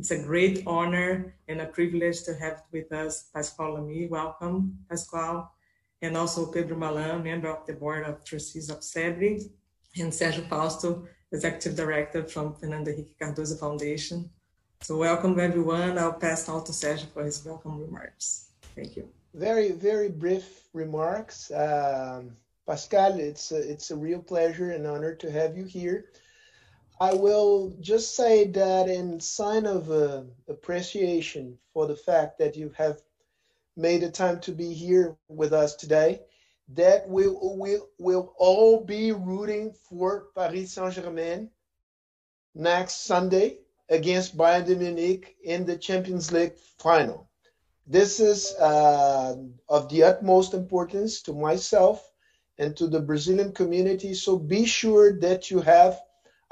It's a great honor and a privilege to have with us Pascal Lamy. Welcome, Pascal. And also Pedro Malan, member of the board of trustees of CEBRI, and Sergio Fausto, executive director from Fernando Henrique Cardoso Foundation. So welcome everyone. I'll pass on to Sergio for his welcome remarks. Thank you. Very, very brief remarks. Um, Pascal, it's a, it's a real pleasure and honor to have you here. I will just say that in sign of uh, appreciation for the fact that you have made the time to be here with us today, that we will will all be rooting for Paris Saint-Germain next Sunday against Bayern de Munich in the Champions League final. This is uh, of the utmost importance to myself and to the Brazilian community. So be sure that you have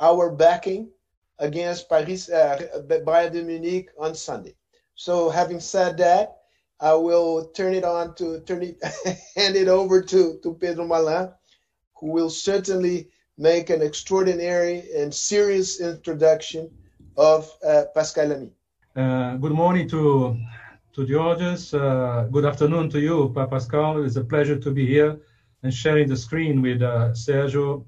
our backing against Paris, uh, Bayern de Munich on Sunday. So having said that, I will turn it on to turn it, hand it over to, to Pedro Malan, who will certainly make an extraordinary and serious introduction of uh, Pascal Lamy. Uh, good morning to to the audience. Uh, good afternoon to you, Pascal. It's a pleasure to be here and sharing the screen with uh, Sergio,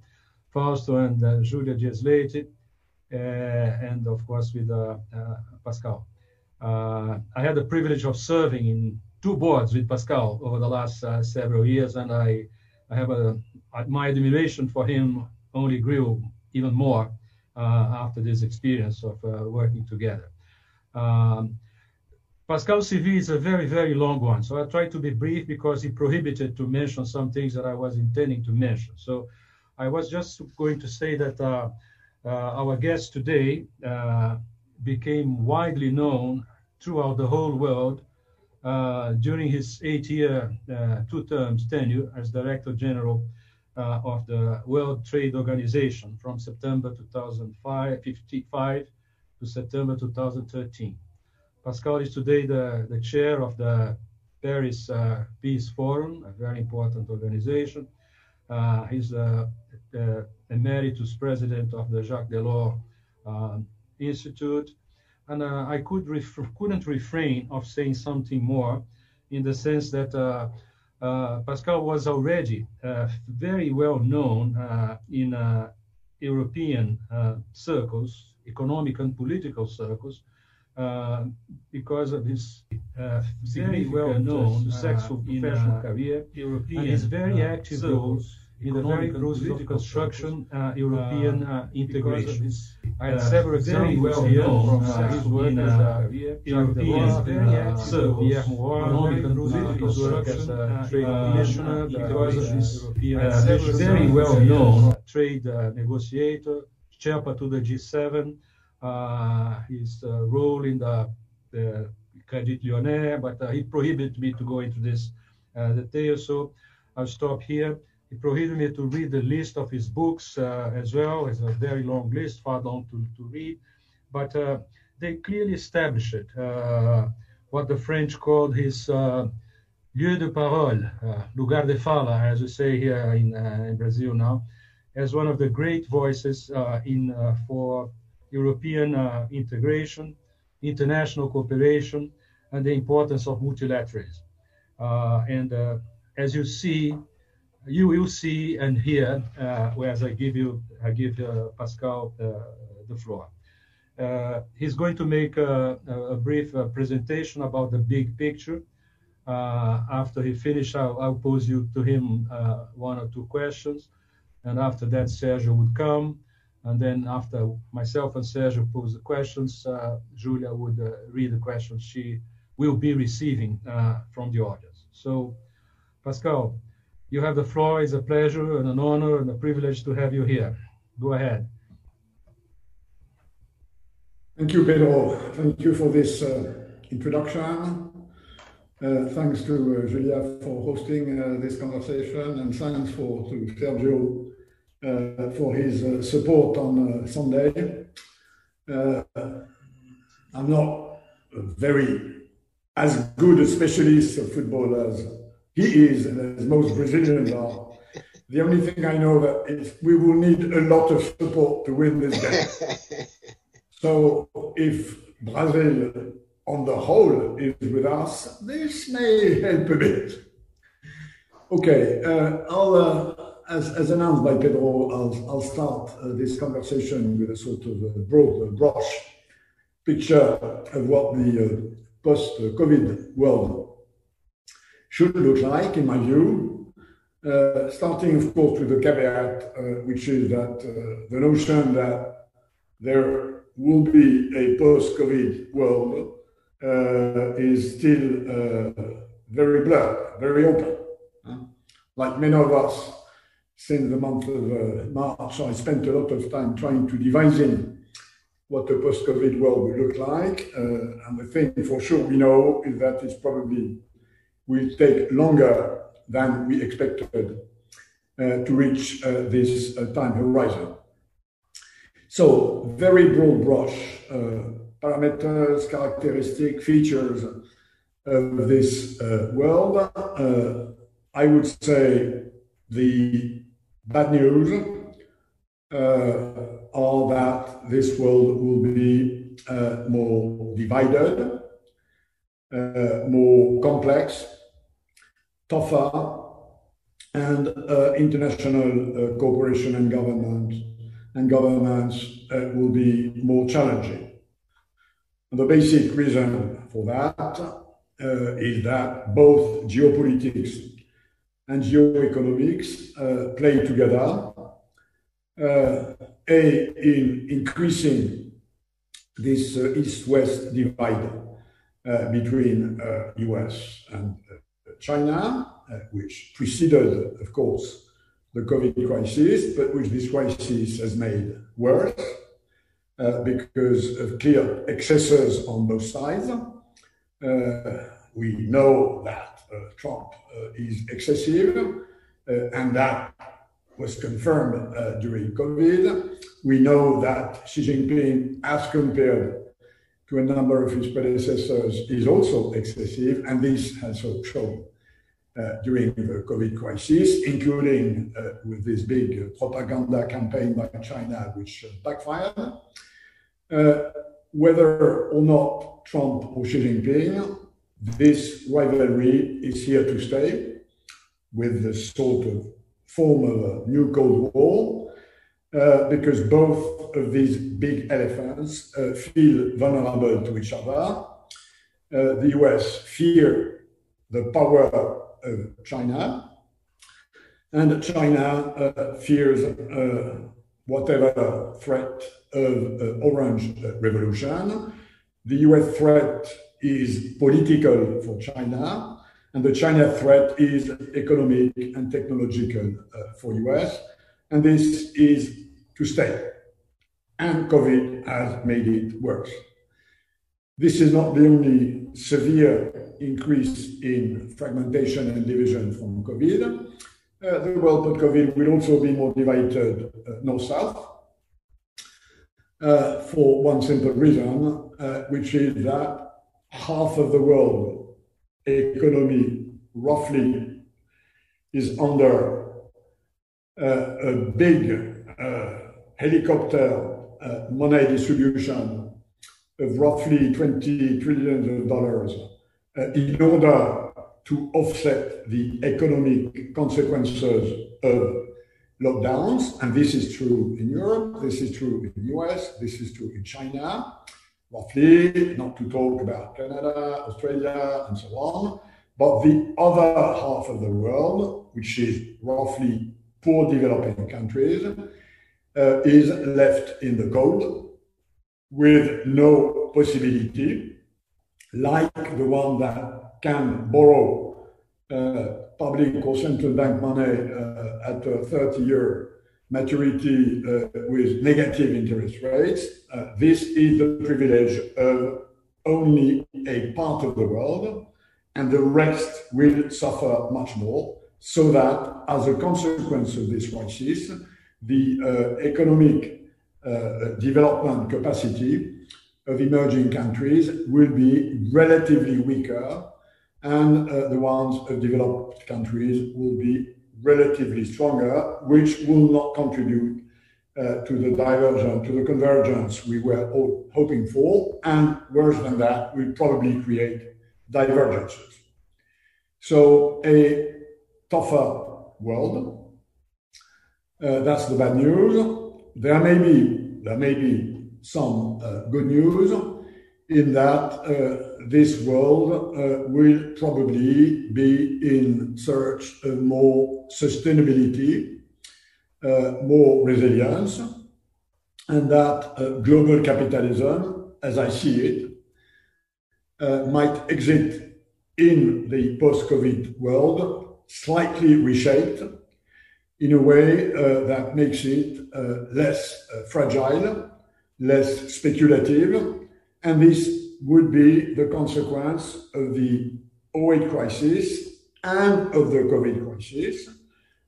Fausto, and uh, Julia Dias uh, and of course with Pascal. I had the privilege of serving in two boards with Pascal over the last several years, and I, I have a my admiration for him only grew even more uh, after this experience of uh, working together. Um, Pascal's CV is a very, very long one, so I try to be brief because he prohibited to mention some things that I was intending to mention. So I was just going to say that uh, uh, our guest today uh, became widely known throughout the whole world uh, during his eight-year, two terms tenure as Director General uh, of the World Trade Organization from September 2005 to September 2013. Pascal is today the, the chair of the Paris uh, Peace Forum, a very important organization. Uh, he's the, the, emeritus president of the Jacques Delors um, Institute. And uh, I could ref- couldn't refrain of saying something more in the sense that uh, uh, Pascal was already uh, very well known uh, in European circles, economic and political circles, uh, because of his uh, very well known uh, successful professional career. European, and his very active roles in the very of construction uh, European uh, uh integration. His, I had several examples well here from uh, his work as a European very active Guillermo Warner, his work as a trade commissioner, because of very well known trade negotiator, Sherpa to the G7, his role in the, the Credit Lyonnais, but uh, he prohibited me to go into this uh, detail, so I'll stop here. He prohibited me to read the list of his books uh, as well. It's a very long list, far long to, to read. But uh, they clearly established uh, what the French called his uh, lieu de parole, uh, lugar de fala, as we say here in, uh, in Brazil now, as one of the great voices in for European integration, international cooperation, and the importance of multilateralism. and as you see, you will see and hear uh, as I give you, I give uh, Pascal uh, the floor. Uh, he's going to make a, a brief uh, presentation about the big picture. After he finishes, I'll, I'll, pose you to him one or two questions, and after that, Sergio would come, and then after myself and Sergio pose the questions, Julia would read the questions she will be receiving from the audience. So, Pascal, you have the floor. It's a pleasure and an honor and a privilege to have you here. Go ahead. Thank you, Pedro. Thank you for this uh, introduction. Uh, thanks to uh, Julia for hosting uh, this conversation, and thanks for to Sergio uh, for his uh, support on Sunday. I'm not very as good a specialist of football as he is, and as most Brazilians are. The only thing I know that is we will need a lot of support to win this game. so if Brazil on the whole is with us, this may help a bit. Okay, uh, I'll, uh, as, as, announced by Pedro, I'll, I'll start uh, this conversation with a sort of broad brush picture of what the uh, post-COVID world should look like, in my view. Uh, starting, of course, with the caveat, uh, which is that the notion that there will be a post-COVID world is still very blurred, very open like many of us, since the month of uh, March, I spent a lot of time trying to devise in what a post-COVID world will look like. Uh, and the thing for sure we know is that it's probably will take longer than we expected uh, to reach uh, this uh, time horizon. So very broad brush, parameters, characteristic, features of this world I would say the bad news are that this world will be more divided, more complex, tougher, and uh, international uh, cooperation and government and governance uh, will be more challenging. And the basic reason for that is that both geopolitics and geoeconomics uh, play together. Uh, a, in increasing this uh, east-west divide between US and China, which preceded, of course, the COVID crisis, but which this crisis has made worse uh, because of clear excesses on both sides. Uh, we know that uh, Trump uh, is excessive, uh, and that was confirmed during COVID. We know that Xi Jinping, as compared to a number of his predecessors, is also excessive, and this has shown uh, during the COVID crisis, including uh, with this big propaganda campaign by China, which uh, backfired. whether or not Trump or Xi Jinping this rivalry is here to stay with the sort of form of a new Cold War, uh, because both of these big elephants uh, feel vulnerable to each other. Uh, the US fear the power China, and China uh, fears uh, whatever threat of uh, Orange Revolution. The US threat is political for China, and the China threat is economic and technological uh, for US, and this is to stay. And COVID has made it worse. This is not the only severe increase in fragmentation and division from COVID. Uh, the world post-COVID will also be more divided uh, north-south uh, for one simple reason, uh, which is that half of the world economy roughly is under uh, a big uh, helicopter money distribution of roughly 20 trillion dollars in order to offset the economic consequences of lockdowns. And this is true in Europe, this is true in the US, this is true in China roughly, not to talk about Canada, Australia, and so on. But the other half of the world, which is roughly poor developing countries, uh, is left in the cold with no possibility, like the one that can borrow uh, public or central bank money uh, at a 30 year maturity uh, with negative interest rates. Uh, this is the privilege of only a part of the world, and the rest will suffer much more. So that, as a consequence of this crisis, the uh, economic uh, development capacity of emerging countries will be relatively weaker, and uh, the ones of developed countries will be relatively stronger, which will not contribute uh, to the divergence, to the convergence we were all hoping for, and worse than that, will probably create divergences. So a tougher world. Uh, that's the bad news. There may be there may be some uh, good news in that uh, this world uh, will probably be in search of more sustainability, more resilience, and that global capitalism, as I see it, might exit in the post-COVID world, slightly reshaped in a way that makes it less fragile, less speculative, and this would be the consequence of the 08 crisis and of the COVID crisis.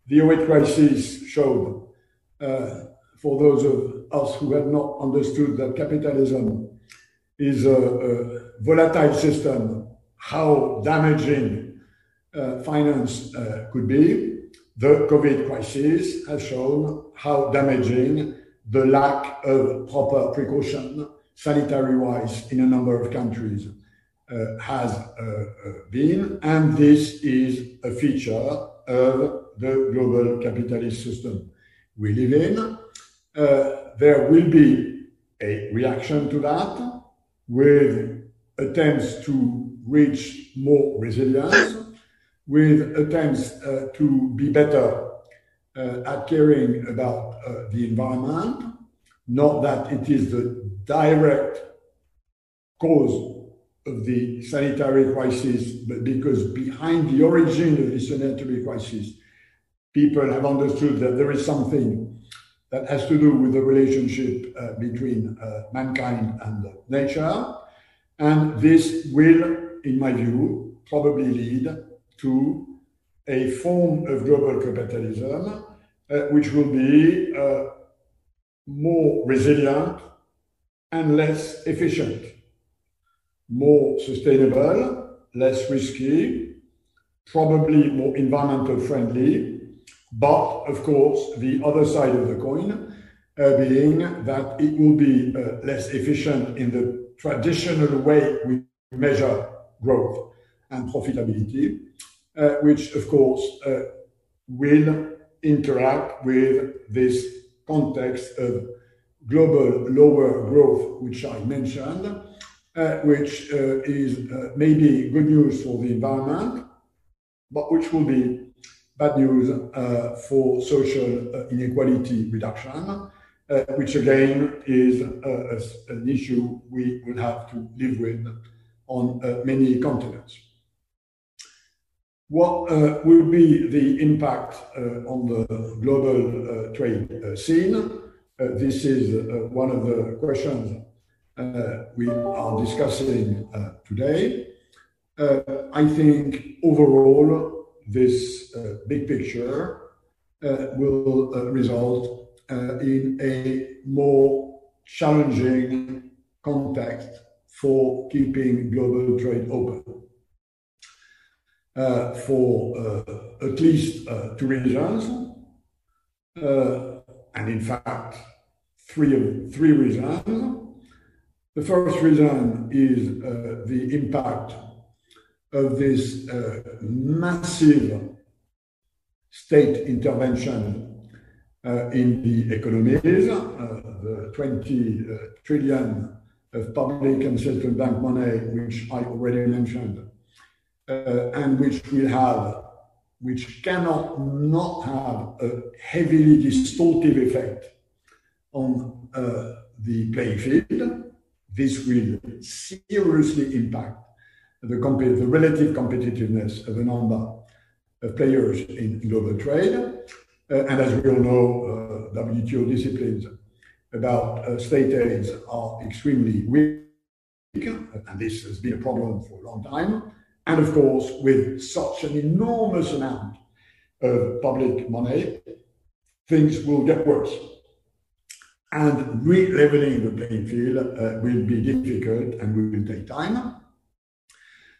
The 08 crisis showed, uh, for those of us who have not understood that capitalism is a, a volatile system how damaging uh, finance uh, could be. The COVID crisis has shown how damaging the lack of proper precaution, sanitary wise, in a number of countries uh, has uh, uh, been. And this is a feature of the global capitalist system we live in. There will be a reaction to that with attempts to reach more resilience with attempts to be better uh, at caring about uh, the environment, not that it is the direct cause of the sanitary crisis, but because behind the origin of the sanitary crisis, people have understood that there is something that has to do with the relationship uh, between uh, mankind and nature. And this will in my view, probably lead to a form of global capitalism uh, which will be uh, more resilient and less efficient, more sustainable, less risky, probably more environmental friendly, but of course, the other side of the coin uh, being that it will be uh, less efficient in the traditional way we measure growth and profitability, which of course uh, will interact with this context of global lower growth, which I mentioned, uh, which uh, is uh, maybe good news for the environment, but which will be bad news uh, for social inequality reduction, which again is an issue we will have to live with on uh, many continents. What uh, will be the impact uh, on the global uh, trade uh, scene? Uh, this is one of the questions we are discussing today. I think overall, this big picture will result in a more challenging context for keeping global trade open. Uh, for uh, at least uh, two reasons, and in fact, three, three reasons. The first reason is the impact of this massive state intervention in the economies, the 20 trillion of public and central bank money, which I already mentioned, uh, and which will have, which cannot not have a heavily distortive effect on uh, the playing field. This will seriously impact the, the relative competitiveness of a number of players in global trade. Uh, and as we all know, uh, WTO disciplines about uh, state aids are extremely weak, and this has been a problem for a long time. And of course, with such an enormous amount of public money, things will get worse. And re-leveling the playing field uh, will be difficult and will take time.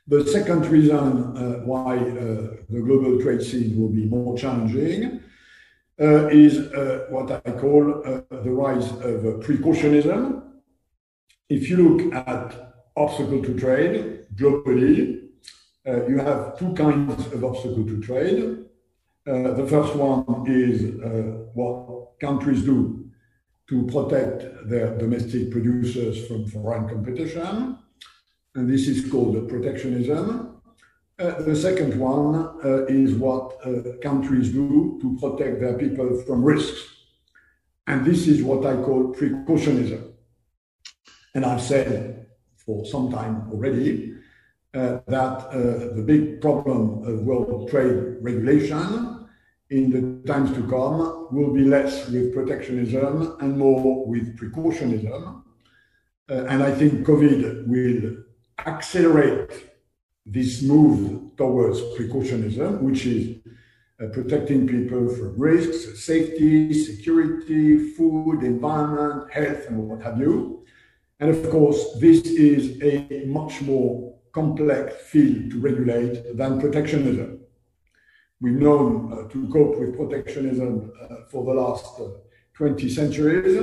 The second reason uh, why uh, the global trade scene will be more challenging uh, is uh, what I call uh, the rise of precautionism. If you look at obstacle to trade globally, you have two kinds of obstacle to trade. the first one is what countries do to protect their domestic producers from foreign competition. And this is called protectionism. Uh, the second one uh, is what uh, countries do to protect their people from risks. And this is what I call precautionism. And I've said for some time already uh, that uh, the big problem of world trade regulation in the times to come will be less with protectionism and more with precautionism. Uh, and I think COVID will accelerate this move towards precautionism, which is uh, protecting people from risks, safety, security, food, environment, health, and what have you. And of course, this is a much more complex field to regulate than protectionism. We've known uh, to cope with protectionism uh, for the last uh, 20 centuries.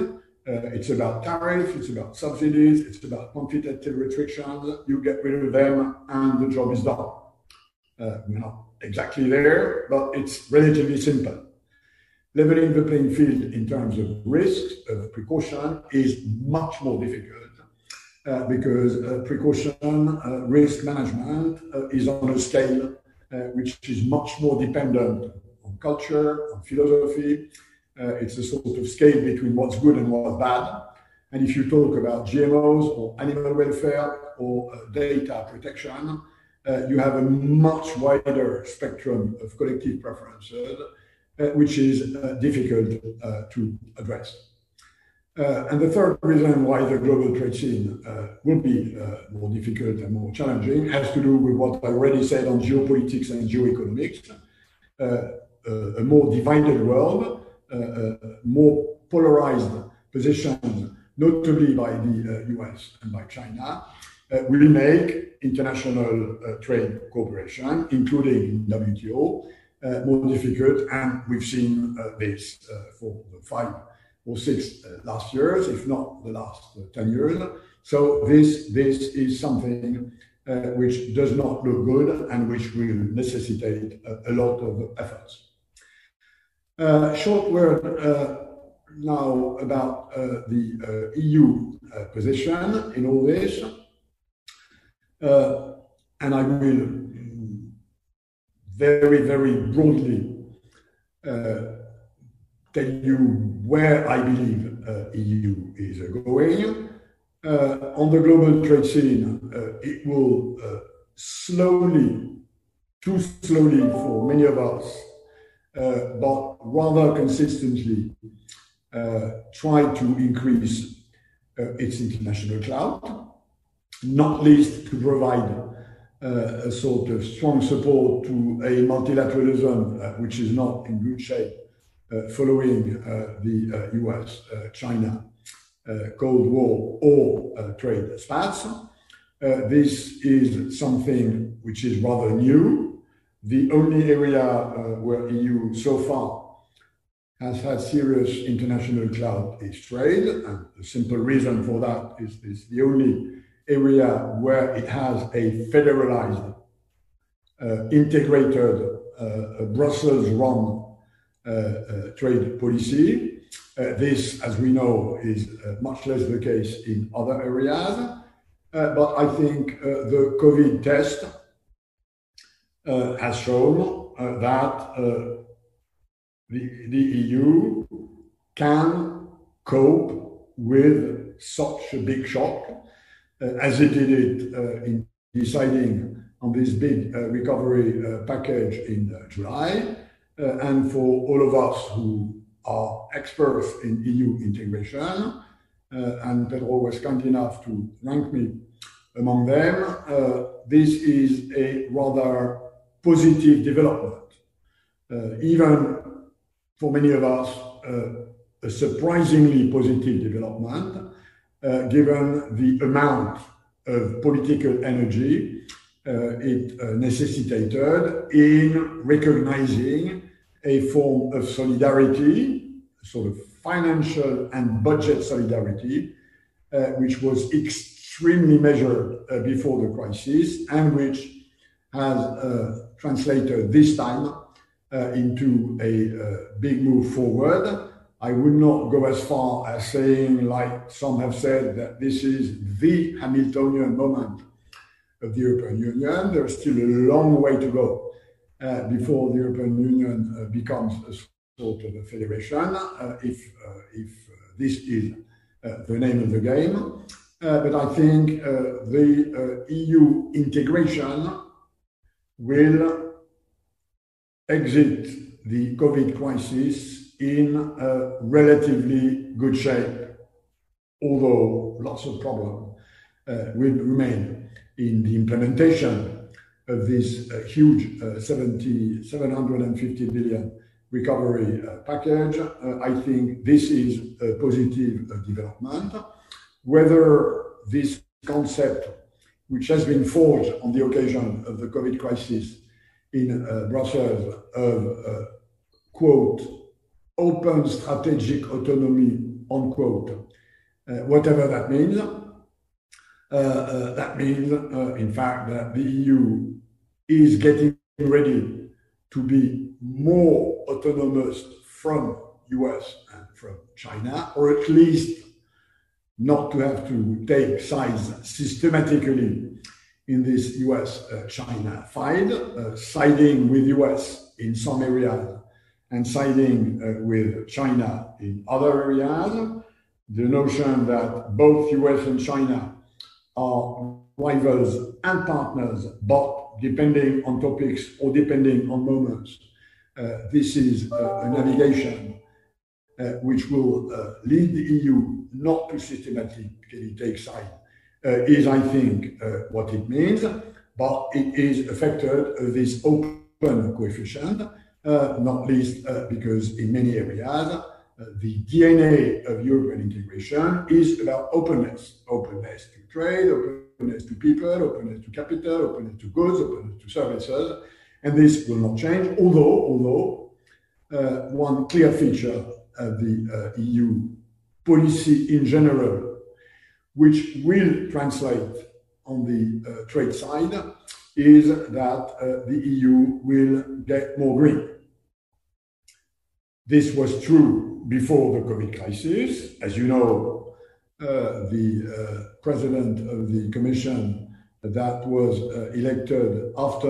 Uh, it's about tariffs, it's about subsidies, it's about quantitative restrictions. You get rid of them and the job is done. Uh, we're not exactly there, but it's relatively simple. Leveling the playing field in terms of risks, of precaution, is much more difficult uh, because uh, precaution, uh, risk management uh, is on a scale which is much more dependent on culture, on philosophy, uh, it's a sort of scale between what's good and what's bad. And if you talk about GMOs or animal welfare or uh, data protection, uh, you have a much wider spectrum of collective preferences, uh, which is uh, difficult uh, to address. Uh, and the third reason why the global trade scene uh, will be uh, more difficult and more challenging has to do with what I already said on geopolitics and geoeconomics. a more divided world uh, uh, more polarized positions, notably by the US uh, and by China, will make international trade cooperation, including WTO, more difficult. And we've seen this for the five or six last years, if not the last 10 years. So this, this is something uh, which does not look good and which will necessitate a, lot of efforts. Uh, short word uh, now about uh, the EU position in all this. and I will very, very broadly tell you where I believe uh, EU is uh, going. Uh, on the global trade scene, it will slowly, too slowly for many of us, uh, but rather consistently uh, try to increase uh, its international clout, not least to provide a sort of strong support to a multilateralism which is not in good shape following the US-China Cold War or trade spats. This is something which is rather new, the only area uh, where EU so far has had serious international cloud is trade, and the simple reason for that is it's the only area where it has a federalized, uh, integrated, uh, Brussels-run uh, uh, Uh, uh, trade policy. Uh, this, as we know, is uh, much less the case in other areas. but I think the COVID test uh, has shown uh, that uh, the, the EU can cope with such a big shock as it did it in deciding on this big recovery package in July. And for all of us who are experts in EU integration, uh, and Pedro was kind enough to rank me among them. Uh, this is a rather positive development. Uh, even for many of us, uh, a surprisingly positive development, uh, given the amount of political energy uh, it uh, necessitated in recognizing a form of solidarity, sort of financial and budget solidarity, uh, which was extremely measured uh, before the crisis and which has uh, translated this time uh, into a uh, big move forward. I would not go as far as saying, like some have said, that this is the Hamiltonian moment of the European Union. There's still a long way to go Uh, before the European Union uh, becomes a sort of a federation, uh, if, uh, if uh, this is the name of the game. but I think the EU integration will exit the COVID crisis in a relatively good shape, although lots of problems uh, will remain in the implementation of this uh, huge uh, 70, 750 billion recovery uh, package. Uh, I think this is a positive uh, development. Whether this concept which has been forged on the occasion of the COVID crisis in uh, Brussels of, quote, open strategic autonomy, unquote, whatever that means. That means, in fact, that the EU is getting ready to be more autonomous from US and from China, or at least not to have to take sides systematically in this US-China fight, uh, siding with US in some areas and siding uh, with China in other areas. The notion that both US and China are rivals and partners, but depending on topics or depending on moments, uh, this is uh, a navigation uh, which will lead the EU not to systematically take side, is, I think, what it means. But it is affected this open coefficient, not least because in many areas, the DNA of European integration is about openness openness to trade, openness to people, openness to capital, openness to goods, openness to services. And this will not change, although, although uh, one clear feature of the uh, EU policy in general, which will translate on the uh, trade side, is that uh, the EU will get more green. This was true before the COVID crisis. As you know, the uh, president of the Commission that was uh, elected after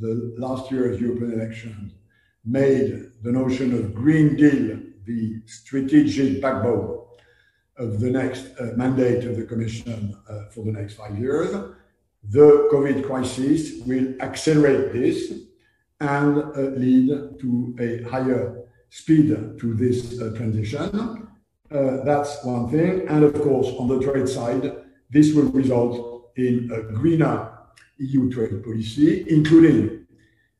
the last year's European elections made the notion of Green Deal the strategic backbone of the next uh, mandate of the Commission uh, for the next five years. The COVID crisis will accelerate this and uh, lead to a higher speed to this uh, transition. Uh, that's one thing. And of course, on the trade side, this will result in a greener EU trade policy, including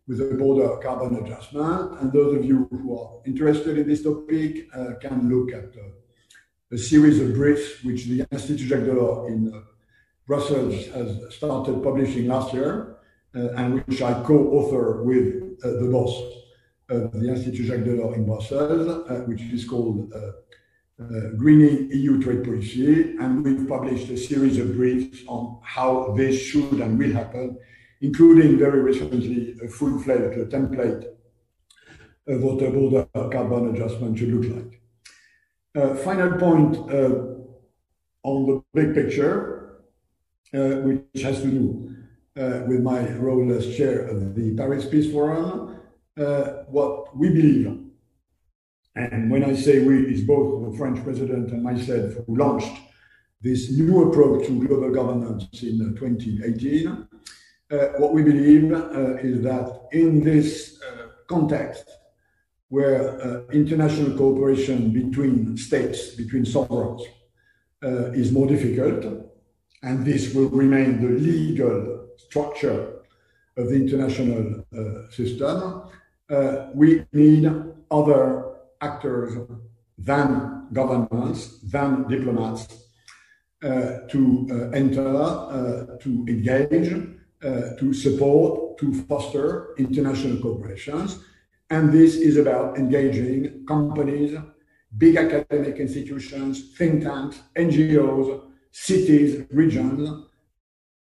with a border carbon adjustment. And those of you who are interested in this topic uh, can look at uh, a series of briefs which the Institut Jacques Delors in Brussels has started publishing last year, and which I co-author with the boss of the Institut Jacques Delors in Brussels, which is called Greening EU Trade Policy. And we've published a series of briefs on how this should and will happen including very recently a full-fledged template of what a border carbon adjustment should look like. Uh, final point uh, on the big picture, uh, which has to do uh, with my role as chair of the Paris Peace Forum, uh, what we believe, and when I say we, it's both the French president and myself who launched this new approach to global governance in 2018, uh, what we believe uh, is that in this uh, context, where international cooperation between states, between sovereigns, is more difficult, and this will remain the legal structure of the international uh, system, uh, we need other actors than governments, than diplomats, uh, to enter, to engage, uh, to support, to foster international cooperations. And this is about engaging companies, big academic institutions, think tanks, NGOs, cities, regions,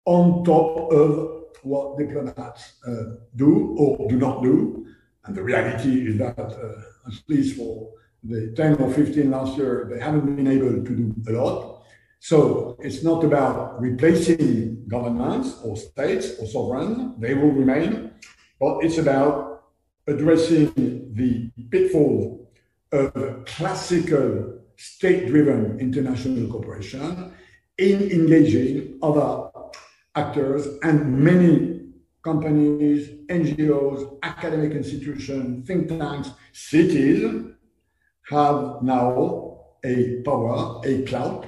on top of what diplomats uh, do or do not do. And the reality is that, uh, at least for the 10 or 15 last year, they haven't been able to do a lot. So it's not about replacing governments or states or sovereigns, they will remain, but it's about addressing the pitfall of classical state-driven international cooperation in engaging other actors and many companies, NGOs, academic institutions, think tanks, cities have now a power, a clout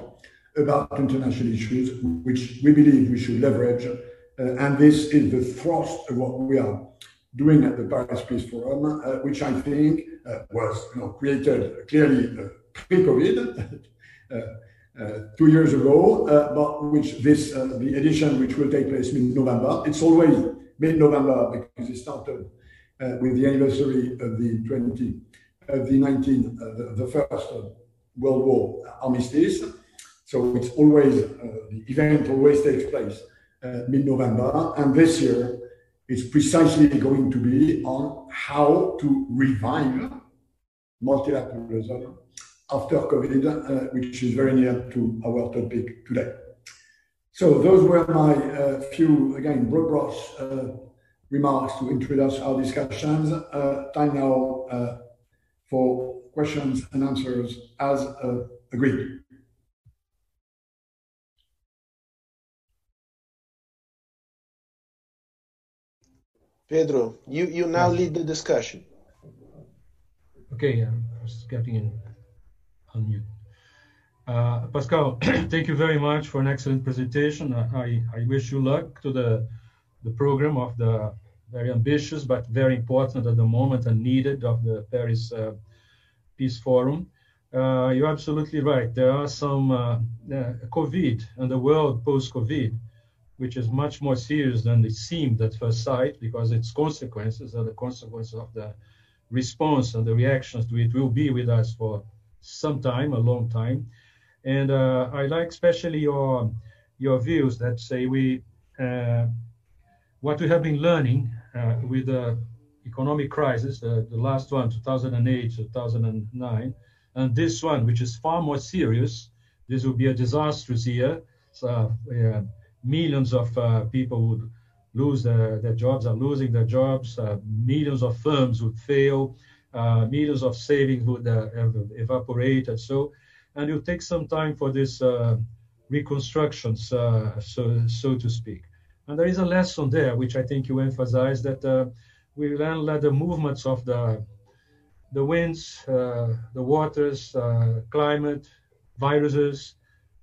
about international issues, which we believe we should leverage. Uh, and this is the thrust of what we are doing at the Paris Peace Forum, uh, which I think uh, was you know, created clearly uh, pre-COVID, uh, uh, two years ago, but which this the edition which will take place in November. It's always mid-November because it started uh, with the anniversary of the 20 of the 19 uh, the, the, first uh, World War armistice. So it's always the event always takes place mid-November, and this year is precisely going to be on how to revive multilateralism after COVID, uh, which is very near to our topic today. So those were my uh, few, again, broad brush uh, remarks to introduce our discussions. Uh, time now uh, for questions and answers as uh, agreed. Pedro, you, you now lead the discussion. Okay, I'm just getting in on unmute. Uh, Pascal, thank you very much for an excellent presentation. I, I wish you luck to the, the program of the very ambitious but very important at the moment and needed of the Paris uh, Peace Forum. Uh, you're absolutely right. There are some uh, uh, COVID and the world post-COVID which is much more serious than it seemed at first sight because its consequences are the consequences of the response and the reactions to it will be with us for some time, a long time. And uh, I like especially your your views that say we uh, what we have been learning uh, with the economic crisis, the last one, 2008, 2009, and this one, which is far more serious. This will be a disastrous year. So, millions of uh, people would lose their, their jobs, are losing their jobs. Uh, millions of firms would fail. Uh, millions of savings would evaporate, and so. And will take some time for this reconstruction, so so to speak. And there is a lesson there, which I think you emphasize that uh, we learn that the movements of the the winds, uh, the waters, uh, climate, viruses,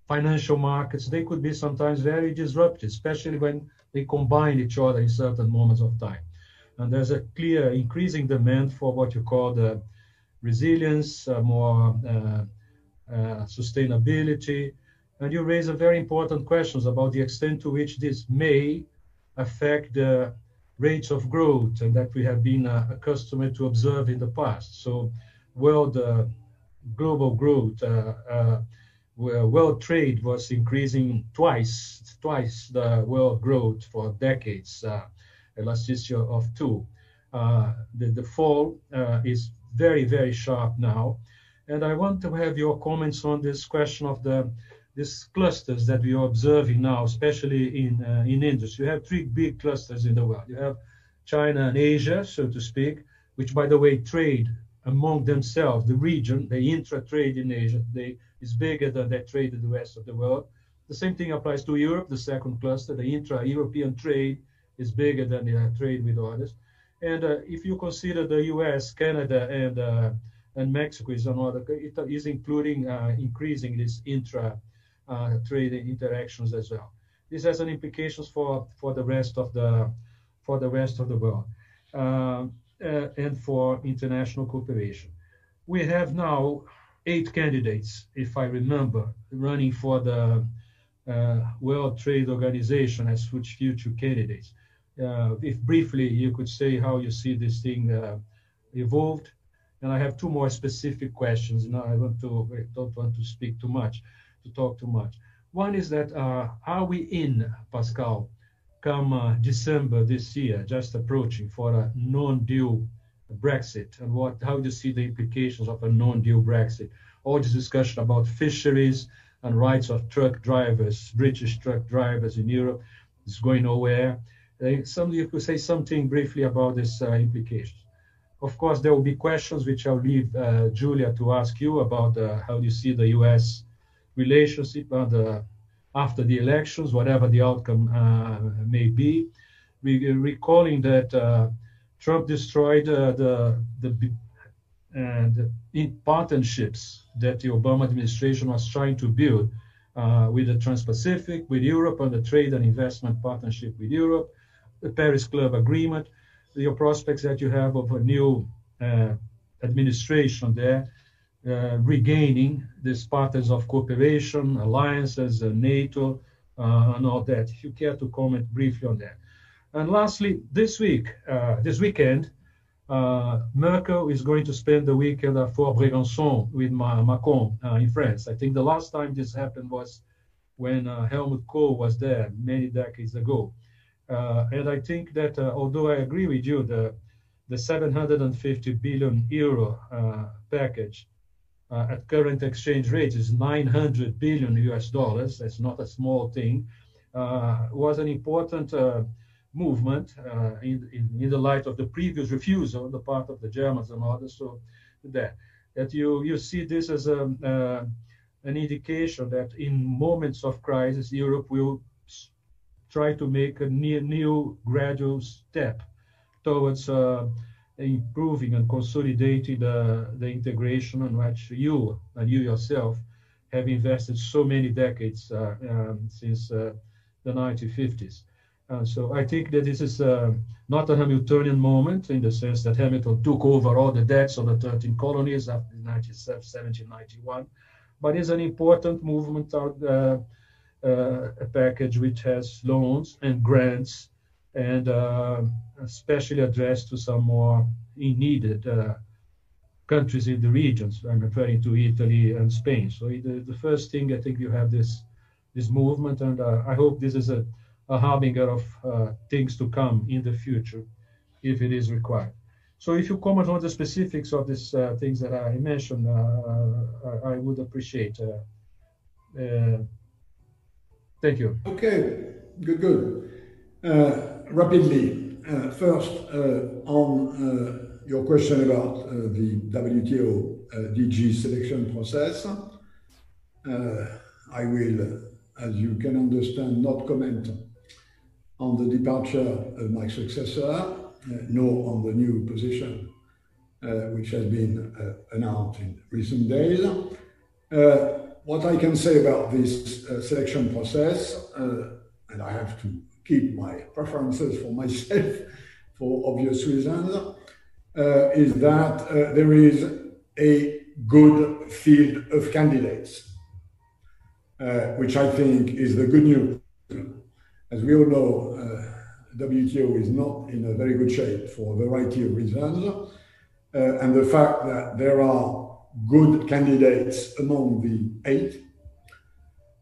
financial markets, they could be sometimes very disruptive, especially when they combine each other in certain moments of time. And there's a clear increasing demand for what you call the resilience, uh, more uh, uh, sustainability. And you raise a very important questions about the extent to which this may affect the rates of growth and that we have been uh, accustomed to observe in the past. So world uh, global growth uh, world trade was increasing twice, twice the world growth for decades, uh, elasticity of two. Uh, the, the fall uh, is very, very sharp now. And I want to have your comments on this question of the these clusters that we are observing now, especially in uh, in industry. You have three big clusters in the world. You have China and Asia, so to speak, which, by the way, trade among themselves. The region, the intra-trade in Asia, they is bigger than their trade in the rest of the world. The same thing applies to Europe, the second cluster. The intra-European trade is bigger than the trade with others. And uh, if you consider the U.S., Canada, and uh, and Mexico is another, it is including uh, increasing these intra-trade uh, interactions as well. This has an implications for for the rest of the for the rest of the world uh, and for international cooperation. We have now eight candidates, if I remember, running for the uh, World Trade Organization as future candidates. Uh, if briefly you could say how you see this thing uh, evolved. And I have two more specific questions. Now I want to I don't want to speak too much, to talk too much. One is that uh, are we in Pascal come uh, December this year, just approaching for a non-deal Brexit, and what how do you see the implications of a non-deal Brexit? All this discussion about fisheries and rights of truck drivers, British truck drivers in Europe, is going nowhere. Uh, some you could say something briefly about this uh, implications. Of course, there will be questions which I'll leave uh, Julia to ask you about uh, how you see the U.S. relationship the, after the elections, whatever the outcome uh, may be. Re- recalling that uh, Trump destroyed the the and in partnerships that the Obama administration was trying to build uh, with the Trans-Pacific, with Europe, and the trade and investment partnership with Europe, the Paris Club Agreement, the prospects that you have of a new uh, administration there, uh, regaining these patterns of cooperation, alliances, uh, NATO, and all that. If you care to comment briefly on that. And lastly, this week, this weekend, uh, Merkel is going to spend the weekend at Fort Brégançon with Macron uh, in France. I think the last time this happened was when uh, Helmut Kohl was there many decades ago. Uh, and I think that uh, although I agree with you, the the 750 billion euro uh, package at current exchange rates is 900 billion US dollars. That's not a small thing. was an important movement uh, in, in, in, the light of the previous refusal on the part of the Germans and others. So that that you you see this as a uh, an indication that in moments of crisis, Europe will try to make a new, new gradual step towards uh, improving and consolidating the, the integration in which you and you yourself have invested so many decades uh, um, since uh, the 1950s. Uh, so I think that this is uh, not a Hamiltonian moment in the sense that Hamilton took over all the debts of the 13 colonies after 1791, but it's an important movement out, uh, a package which has loans and grants and uh, especially addressed to some more needed uh, countries in the regions. I'm referring to Italy and Spain. So the, the first thing I think you have this this movement, and I hope this is a a harbinger of uh, things to come in the future if it is required. So if you comment on the specifics of these uh, things that I mentioned, uh, I would appreciate. Thank you. Okay, good, good. Uh, rapidly, uh, first uh, on your question about the WTO DG selection process, I will, as you can understand, not comment on the departure of my successor, uh, nor on the new position uh, which has been uh, announced in recent days. What I can say about this selection process, and I have to keep my preferences for myself for obvious reasons, uh, is that uh, there is a good field of candidates, uh, which I think is the good news. As we all know, uh, WTO is not in a very good shape for a variety of reasons. Uh, and the fact that there are good candidates among the eight,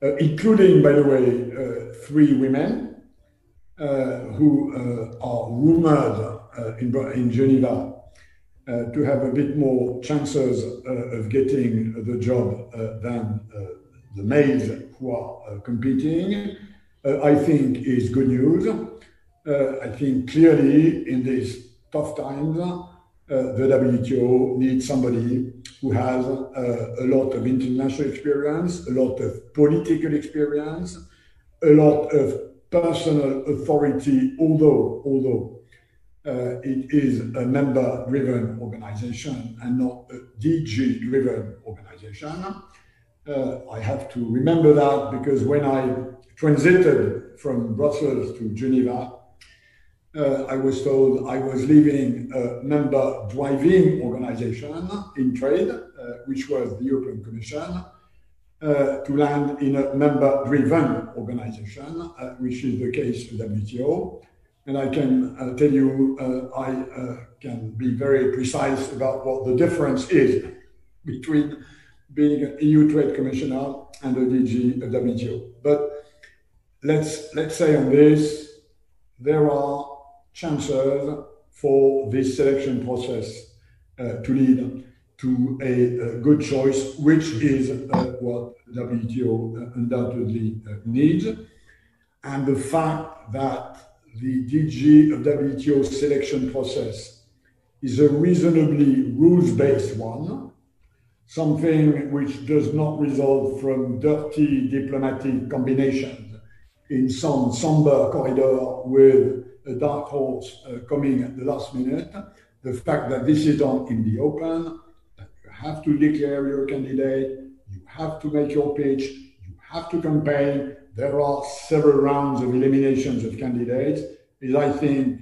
uh, including, by the way, uh, three women uh, who uh, are rumored in, in Geneva to have a bit more chances of getting the job than the males who are competing uh, I think is good news. Uh, I think clearly in these tough times, uh, the WTO needs somebody who has a lot of international experience, a lot of political experience, a lot of personal authority, although, although uh, it is a member driven organization and not a DG driven organization. Uh, I have to remember that because when I transited from Brussels to Geneva, uh, I was told I was leaving a member driving organization in trade, uh, which was the European Commission, uh, to land in a member driven organization, uh, which is the case with WTO. and I can uh, tell you uh, I can be very precise about what the difference is between being an EU Trade Commissioner and a DG of WTO. But let's let's say on this, there are chances for this selection process uh, to lead to a, a, good choice, which is uh, what WTO undoubtedly uh, needs. And the fact that the DG of WTO selection process is a reasonably rules-based one, something which does not result from dirty diplomatic combinations in some somber corridor with dark horse uh, coming at the last minute. The fact that this is done in the open, that you have to declare your candidate, you have to make your pitch, you have to campaign. There are several rounds of eliminations of candidates. Is I think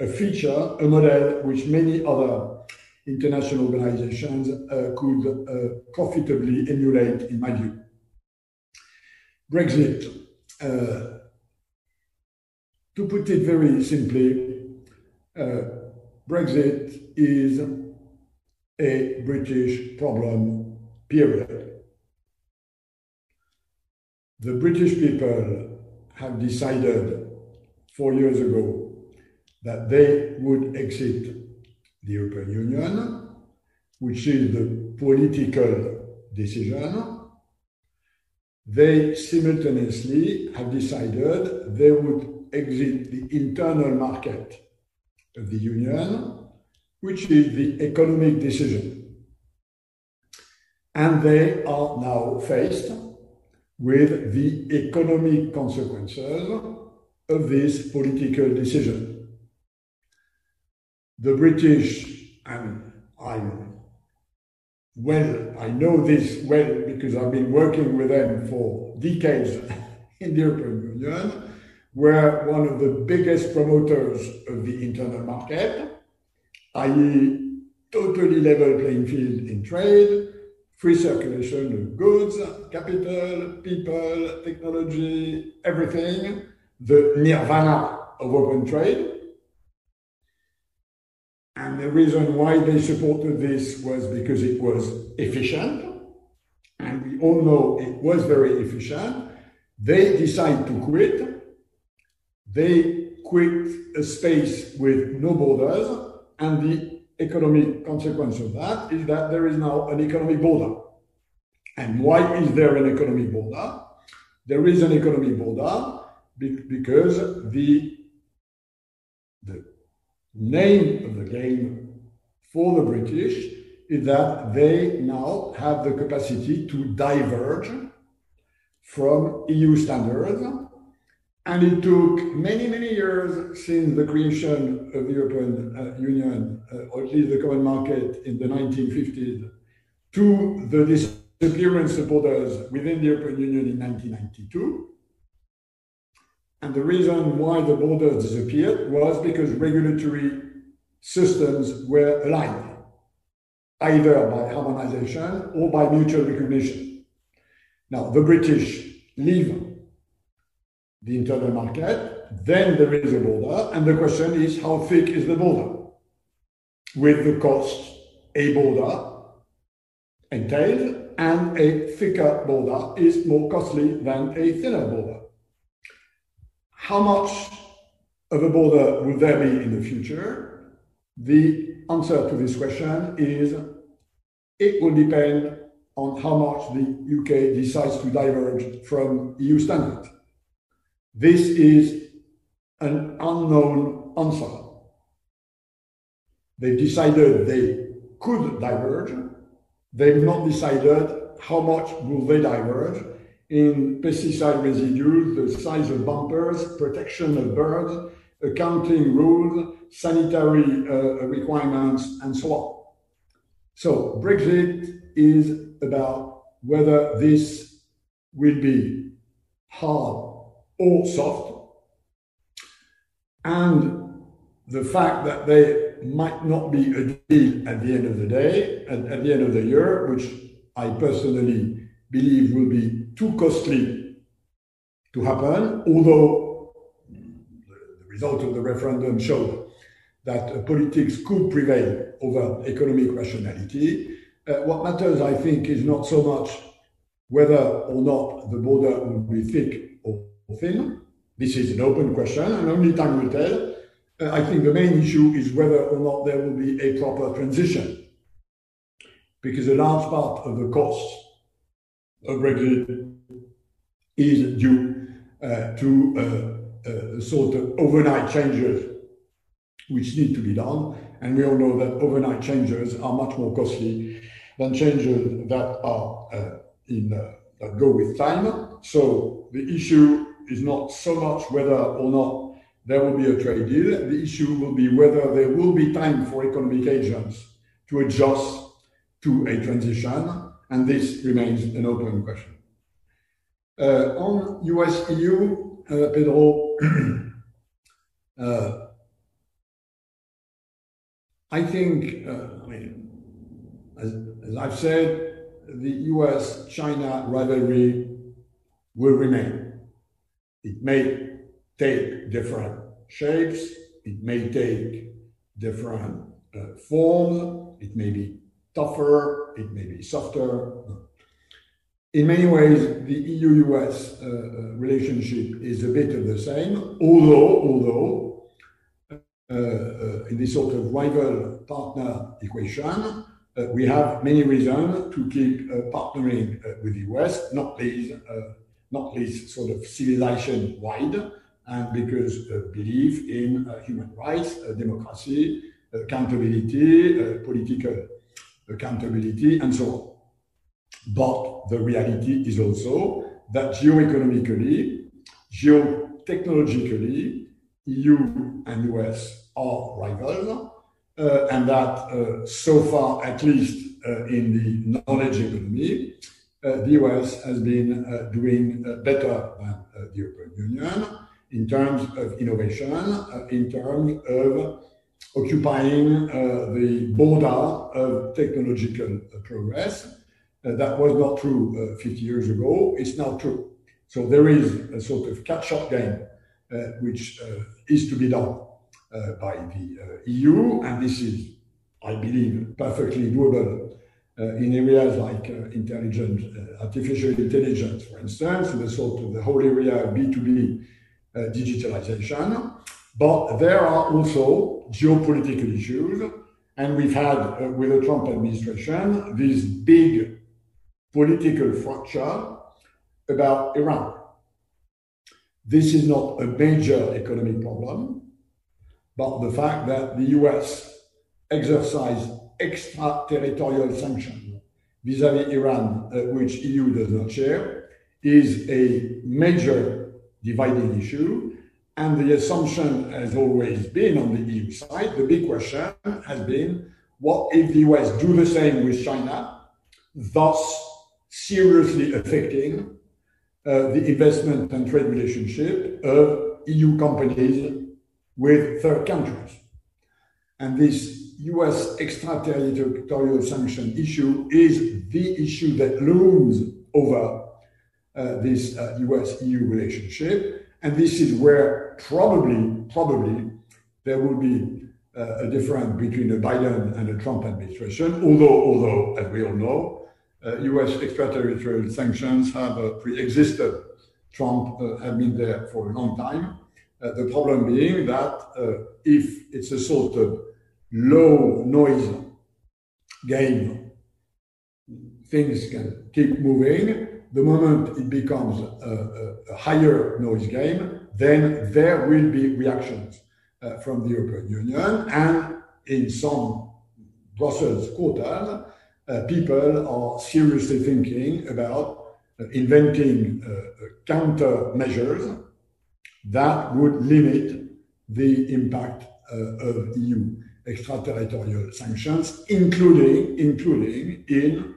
a feature, a model which many other international organizations uh, could uh, profitably emulate, in my view. Brexit. Uh, to put it very simply, uh, Brexit is a British problem, period. The British people have decided four years ago that they would exit the European Union, which is the political decision. They simultaneously have decided they would exit the internal market of the Union, which is the economic decision. And they are now faced with the economic consequences of this political decision. The British, and I'm well, I know this well because I've been working with them for decades in the European Union, were one of the biggest promoters of the internal market, i.e., totally level playing field in trade, free circulation of goods, capital, people, technology, everything, the nirvana of open trade. And the reason why they supported this was because it was efficient. And we all know it was very efficient. They decided to quit they quit a space with no borders, and the economic consequence of that is that there is now an economic border. And why is there an economic border? There is an economic border because the, the name of the game for the British is that they now have the capacity to diverge from EU standards and it took many, many years since the creation of the European uh, Union, uh, or at least the common market in the 1950s, to the disappearance of borders within the European Union in 1992. And the reason why the borders disappeared was because regulatory systems were aligned, either by harmonization or by mutual recognition. Now, the British leave the internal market, then there is a border, and the question is how thick is the border? With the cost a border entails, and a thicker border is more costly than a thinner border. How much of a border will there be in the future? The answer to this question is it will depend on how much the UK decides to diverge from EU standards. This is an unknown answer. They decided they could diverge. They've not decided how much will they diverge in pesticide residues, the size of bumpers, protection of birds, accounting rules, sanitary uh, requirements, and so on. So Brexit is about whether this will be hard or soft. And the fact that they might not be a deal at the end of the day, at, at the end of the year, which I personally believe will be too costly to happen, although the result of the referendum showed that politics could prevail over economic rationality. Uh, what matters, I think, is not so much whether or not the border will be thick or thin. This is an open question, and only time will tell. Uh, I think the main issue is whether or not there will be a proper transition, because a large part of the cost of Brexit is due uh, to uh, uh, sort of overnight changes which need to be done. And we all know that overnight changes are much more costly than changes that are uh, in uh, that go with time. So the issue is not so much whether or not there will be a trade deal. The issue will be whether there will be time for economic agents to adjust to a transition, and this remains an open question. Uh, on US EU, uh, Pedro, uh, I think, uh, I mean, as, as I've said, the US China rivalry will remain. It may take different shapes, it may take different uh, forms, it may be tougher, it may be softer. In many ways, the EU-US uh, uh, relationship is a bit of the same, although, although uh, uh, in this sort of rival partner equation, uh, we have many reasons to keep partnering with the US, not least, not least sort of civilization-wide, and because uh, belief in uh, human rights, uh, democracy, accountability, political accountability, and so on. But the reality is also that geoeconomically, geotechnologically, EU and US are rivals, uh, and that uh, so far, at least uh, in the knowledge economy, Uh, the US has been uh, doing uh, better than the European Union in terms of innovation, uh, in terms of occupying uh, the border of technological progress. Uh, that was not true 50 years ago. It's now true. So there is a sort of catch-up game which is to be done by the EU, and this is, I believe, perfectly doable uh, in areas like uh, intelligent, uh, artificial intelligence, for instance, the sort of the whole area of B2B uh, digitalization. But there are also geopolitical issues. And we've had, uh, with the Trump administration, this big political fracture about Iran. This is not a major economic problem, but the fact that the US exercised extraterritorial sanctions vis-à-vis Iran, uh, which EU does not share, is a major dividing issue. And the assumption has always been on the EU side, the big question has been what if the US do the same with China, thus seriously affecting uh, the investment and trade relationship of EU companies with third countries. And this US extraterritorial sanction issue is the issue that looms over uh, this uh, US-EU relationship. And this is where probably, probably there will be uh, a difference between the Biden and the Trump administration, although, although, as we all know, US extraterritorial sanctions have pre-existed. Trump had been there for a long time. the problem being that if it's a sort of low noise game, things can keep moving. The moment it becomes a, a, higher noise game, then there will be reactions uh, from the European Union. And in some Brussels quarters, uh, people are seriously thinking about uh, inventing uh, uh, countermeasures that would limit the impact uh, of EU extraterritorial sanctions, including, including in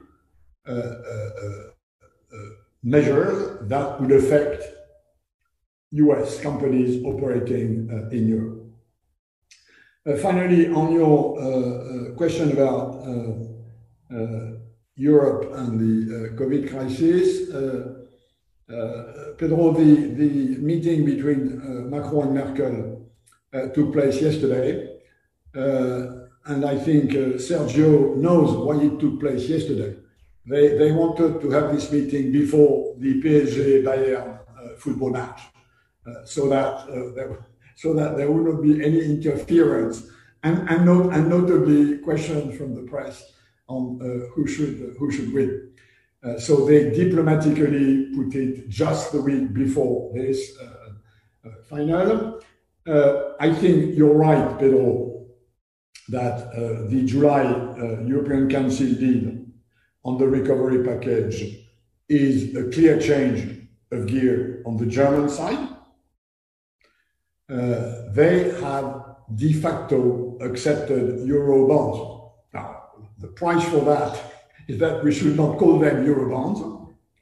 measures that would affect US companies operating uh, in Europe. Uh, finally, on your uh, uh question about uh, uh, Europe and the COVID crisis, Pedro, the, the meeting between Macron and Merkel uh, took place yesterday. Uh, and I think uh, Sergio knows why it took place yesterday. They, they wanted to have this meeting before the PSG Bayern football match so that there, so that there would not be any interference and, and, not, and notably questions from the press on uh, who should who should win. Uh, so they diplomatically put it just the week before this uh, final. I think you're right, Pedro, that the July European Council did on the recovery package is a clear change of gear on the German side. Uh, they have de facto accepted euro bonds. Now, the price for that is that we should not call them euro bonds.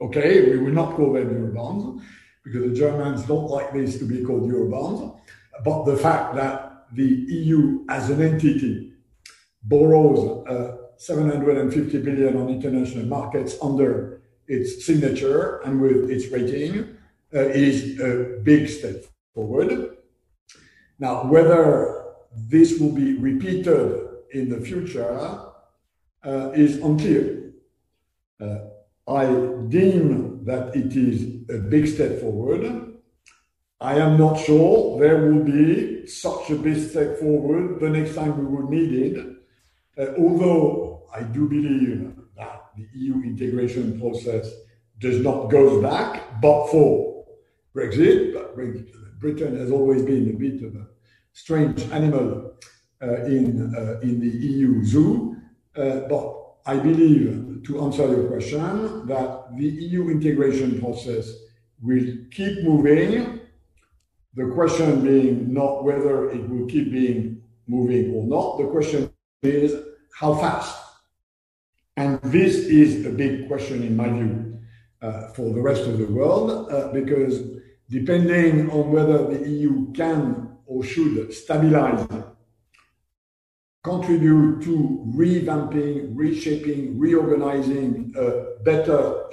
Okay, we will not call them euro bonds because the Germans don't like this to be called euro bonds. But the fact that the EU as an entity borrows uh, 750 billion on international markets under its signature and with its rating uh, is a big step forward. Now, whether this will be repeated in the future uh, is unclear. Uh, I deem that it is a big step forward. I am not sure there will be such a big step forward the next time we will need it. Uh, although I do believe that the EU integration process does not go back, but for Brexit, but Britain has always been a bit of a strange animal uh, in, uh, in the EU zoo. Uh, but I believe, to answer your question, that the EU integration process will keep moving. The question being not whether it will keep being moving or not. The question is how fast. And this is a big question in my view uh, for the rest of the world, uh, because depending on whether the EU can or should stabilize, contribute to revamping, reshaping, reorganizing a better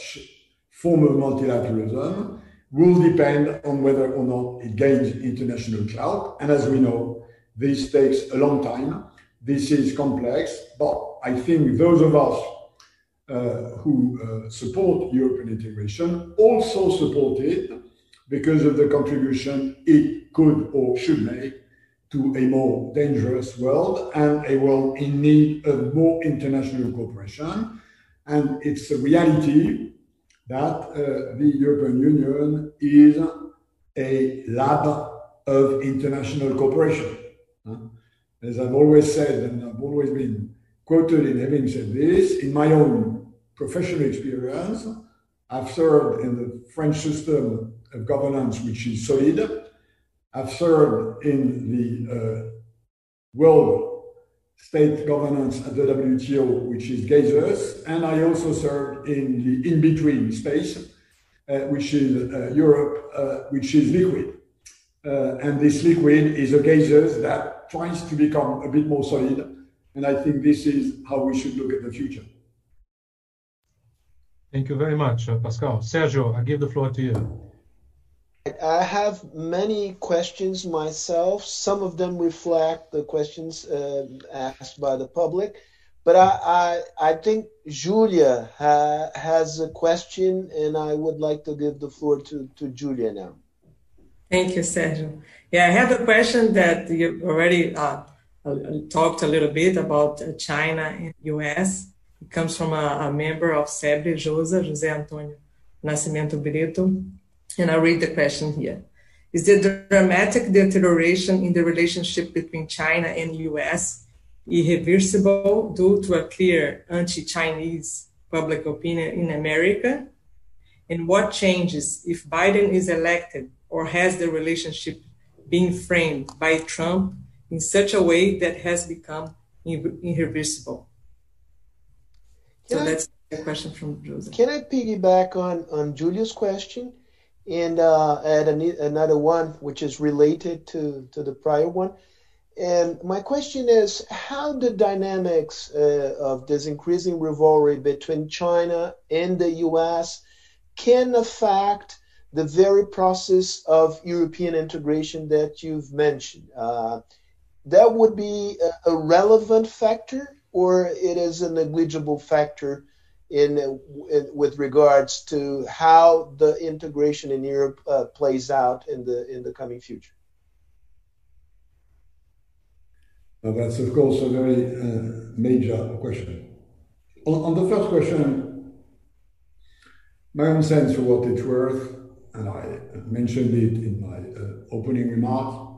form of multilateralism will depend on whether or not it gains international clout. And as we know, this takes a long time. This is complex, but I think those of us uh, who uh, support European integration also support it because of the contribution it could or should make to a more dangerous world and a world in need of more international cooperation. And it's a reality that uh, the European Union is a lab of international cooperation. As I've always said, and I've always been quoted in having said this, in my own professional experience, I've served in the French system of governance, which is solid. I've served in the uh, world state governance at the WTO, which is gaseous, and I also served in the in-between space, uh, which is uh, Europe, uh, which is liquid. Uh, and this liquid is a gaseous that tries to become a bit more solid, and I think this is how we should look at the future. Thank you very much, uh, Pascal. Sergio, I give the floor to you. I have many questions myself. Some of them reflect the questions uh, asked by the public, but I I, I think Julia ha, has a question, and I would like to give the floor to to Julia now. Thank you, Sergio. Yeah, I have a question that you already uh, talked a little bit about uh, China and U.S. It comes from a, a member of CEBRI, JOSA, José Antônio Nascimento Brito. And I read the question here. Is the dramatic deterioration in the relationship between China and US irreversible due to a clear anti-Chinese public opinion in America? And what changes if Biden is elected or has the relationship been framed by Trump in such a way that has become irreversible? So can that's I, a question from Joseph. Can I piggyback on, on Julia's question and uh, add an, another one which is related to, to the prior one? And my question is how the dynamics uh, of this increasing rivalry between China and the US can affect the very process of European integration that you've mentioned. Uh, that would be a, a, relevant factor, or it is a negligible factor in, in with regards to how the integration in Europe uh, plays out in the in the coming future. That's of course a very uh, major question. On, on the first question, my own sense for what it's worth and I mentioned it in my uh, opening remarks,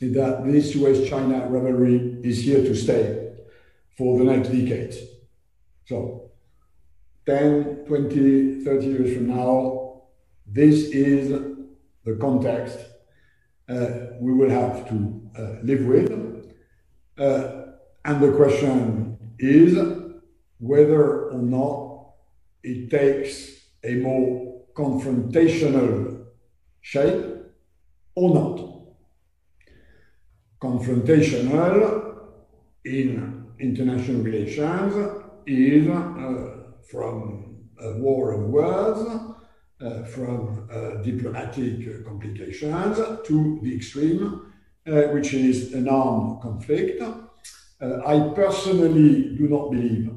is that this US China rivalry is here to stay for the next decade. So, 10, 20, 30 years from now, this is the context uh, we will have to uh, live with. Uh, and the question is whether or not it takes a more confrontational shape or not. Confrontational in international relations is uh, from a war of words, uh, from uh, diplomatic complications to the extreme, uh, which is an armed conflict. I personally do not believe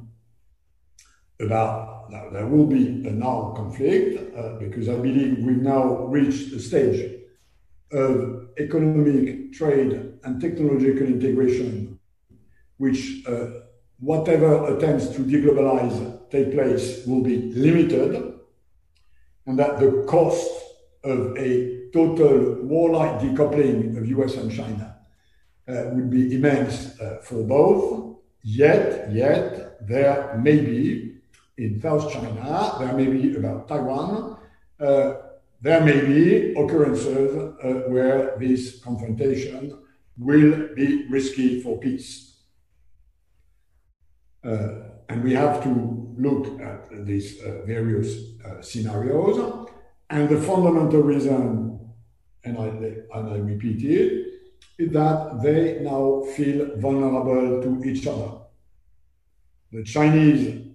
about there will be an armed conflict uh, because I believe we've now reached a stage of economic, trade, and technological integration, which, uh, whatever attempts to deglobalize take place, will be limited, and that the cost of a total warlike decoupling of US and China uh, would be immense uh, for both. Yet, yet, there may be in South China, there may be about Taiwan, uh, there may be occurrences uh, where this confrontation will be risky for peace. Uh, and we have to look at these uh, various uh, scenarios. And the fundamental reason, and I, and I repeat it, is that they now feel vulnerable to each other. The Chinese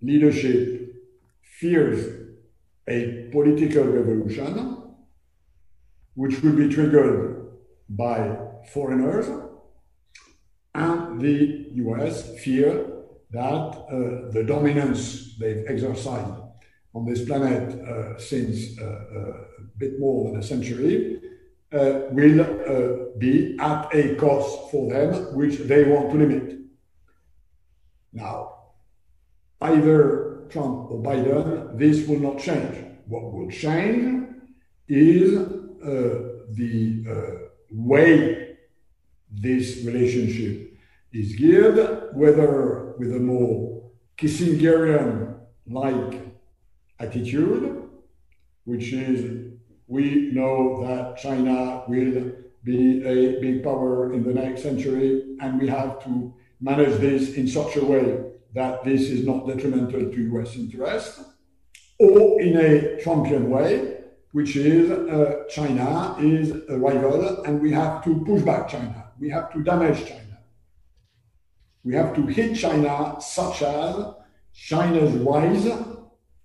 leadership fears a political revolution which will be triggered by foreigners, and the US fear that uh, the dominance they've exercised on this planet uh, since uh, a bit more than a century will be at a cost for them, which they want to limit. Now, either Trump or Biden, this will not change. What will change is uh, the uh, way this relationship is geared, whether with a more Kissingerian like attitude, which is we know that China will be a big power in the next century, and we have to manage this in such a way that this is not detrimental to US interest, or in a Trumpian way, which is uh, China is a rival and we have to push back China. We have to damage China. We have to hit China such as China's rise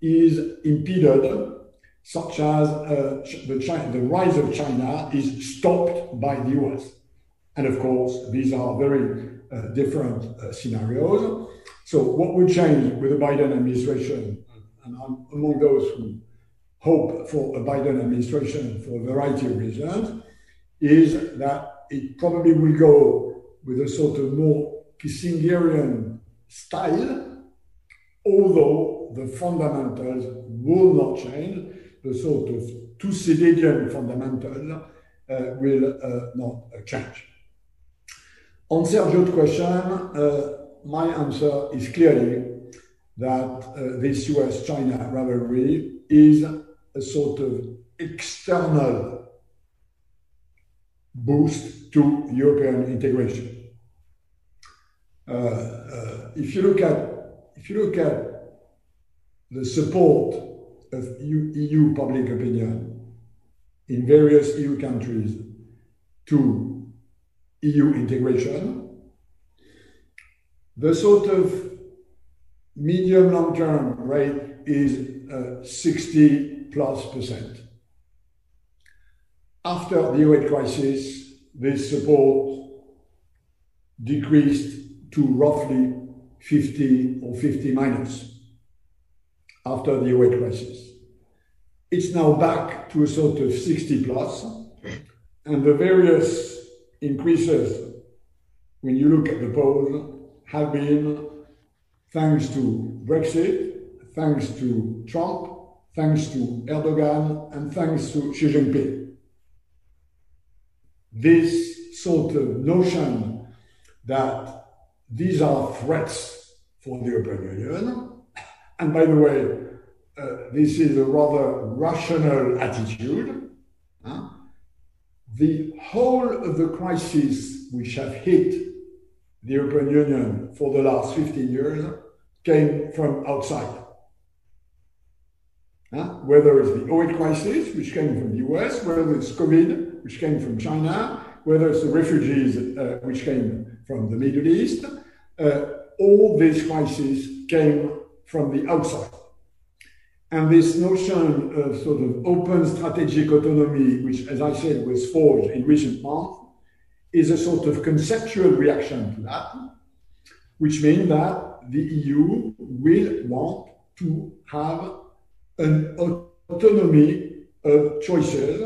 is impeded, such as uh, the, China, the rise of China is stopped by the US. And of course, these are very uh, different uh, scenarios. So what would change with the Biden administration, and I'm among those who hope for a Biden administration for a variety of reasons, is that it probably will go with a sort of more Kissingerian style, although the fundamentals will not change. The sort of Thucydidean fundamental uh, will uh, not uh, change. On Sergio's question, uh, my answer is clearly that uh, this US China rivalry is a sort of external boost to European integration. Uh, uh, if you look at if you look at the support of EU, EU public opinion in various EU countries to EU integration, the sort of medium long term rate is uh, 60 plus percent. After the 08 crisis, this support decreased to roughly 50 or 50 minus after the 08 crisis. It's now back to a sort of 60 plus, and the various increases, when you look at the polls, have been thanks to Brexit, thanks to Trump, thanks to Erdogan, and thanks to Xi Jinping. This sort of notion that these are threats for the European Union, and by the way, uh, this is a rather rational attitude. Huh? The whole of the crisis which have hit the European Union for the last 15 years came from outside. Huh? Whether it's the oil crisis, which came from the US, whether it's COVID, which came from China, whether it's the refugees, uh, which came from the Middle East, uh, all these crises came from the outside. And this notion of sort of open strategic autonomy, which, as I said, was forged in recent months, is a sort of conceptual reaction to that, which means that the EU will want to have an autonomy of choices.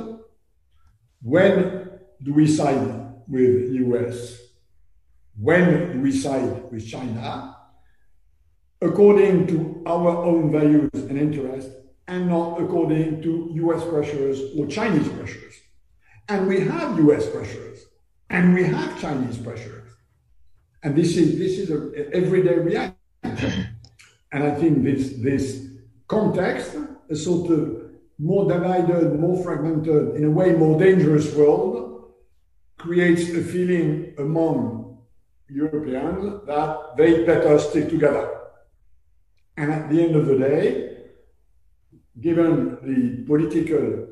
When do we side with US? When we side with China? according to our own values and interests and not according to US pressures or Chinese pressures. And we have US pressures and we have Chinese pressures. And this is this is an everyday reality. and I think this this context, a sort of more divided, more fragmented, in a way more dangerous world, creates a feeling among Europeans that they better stick together and at the end of the day, given the political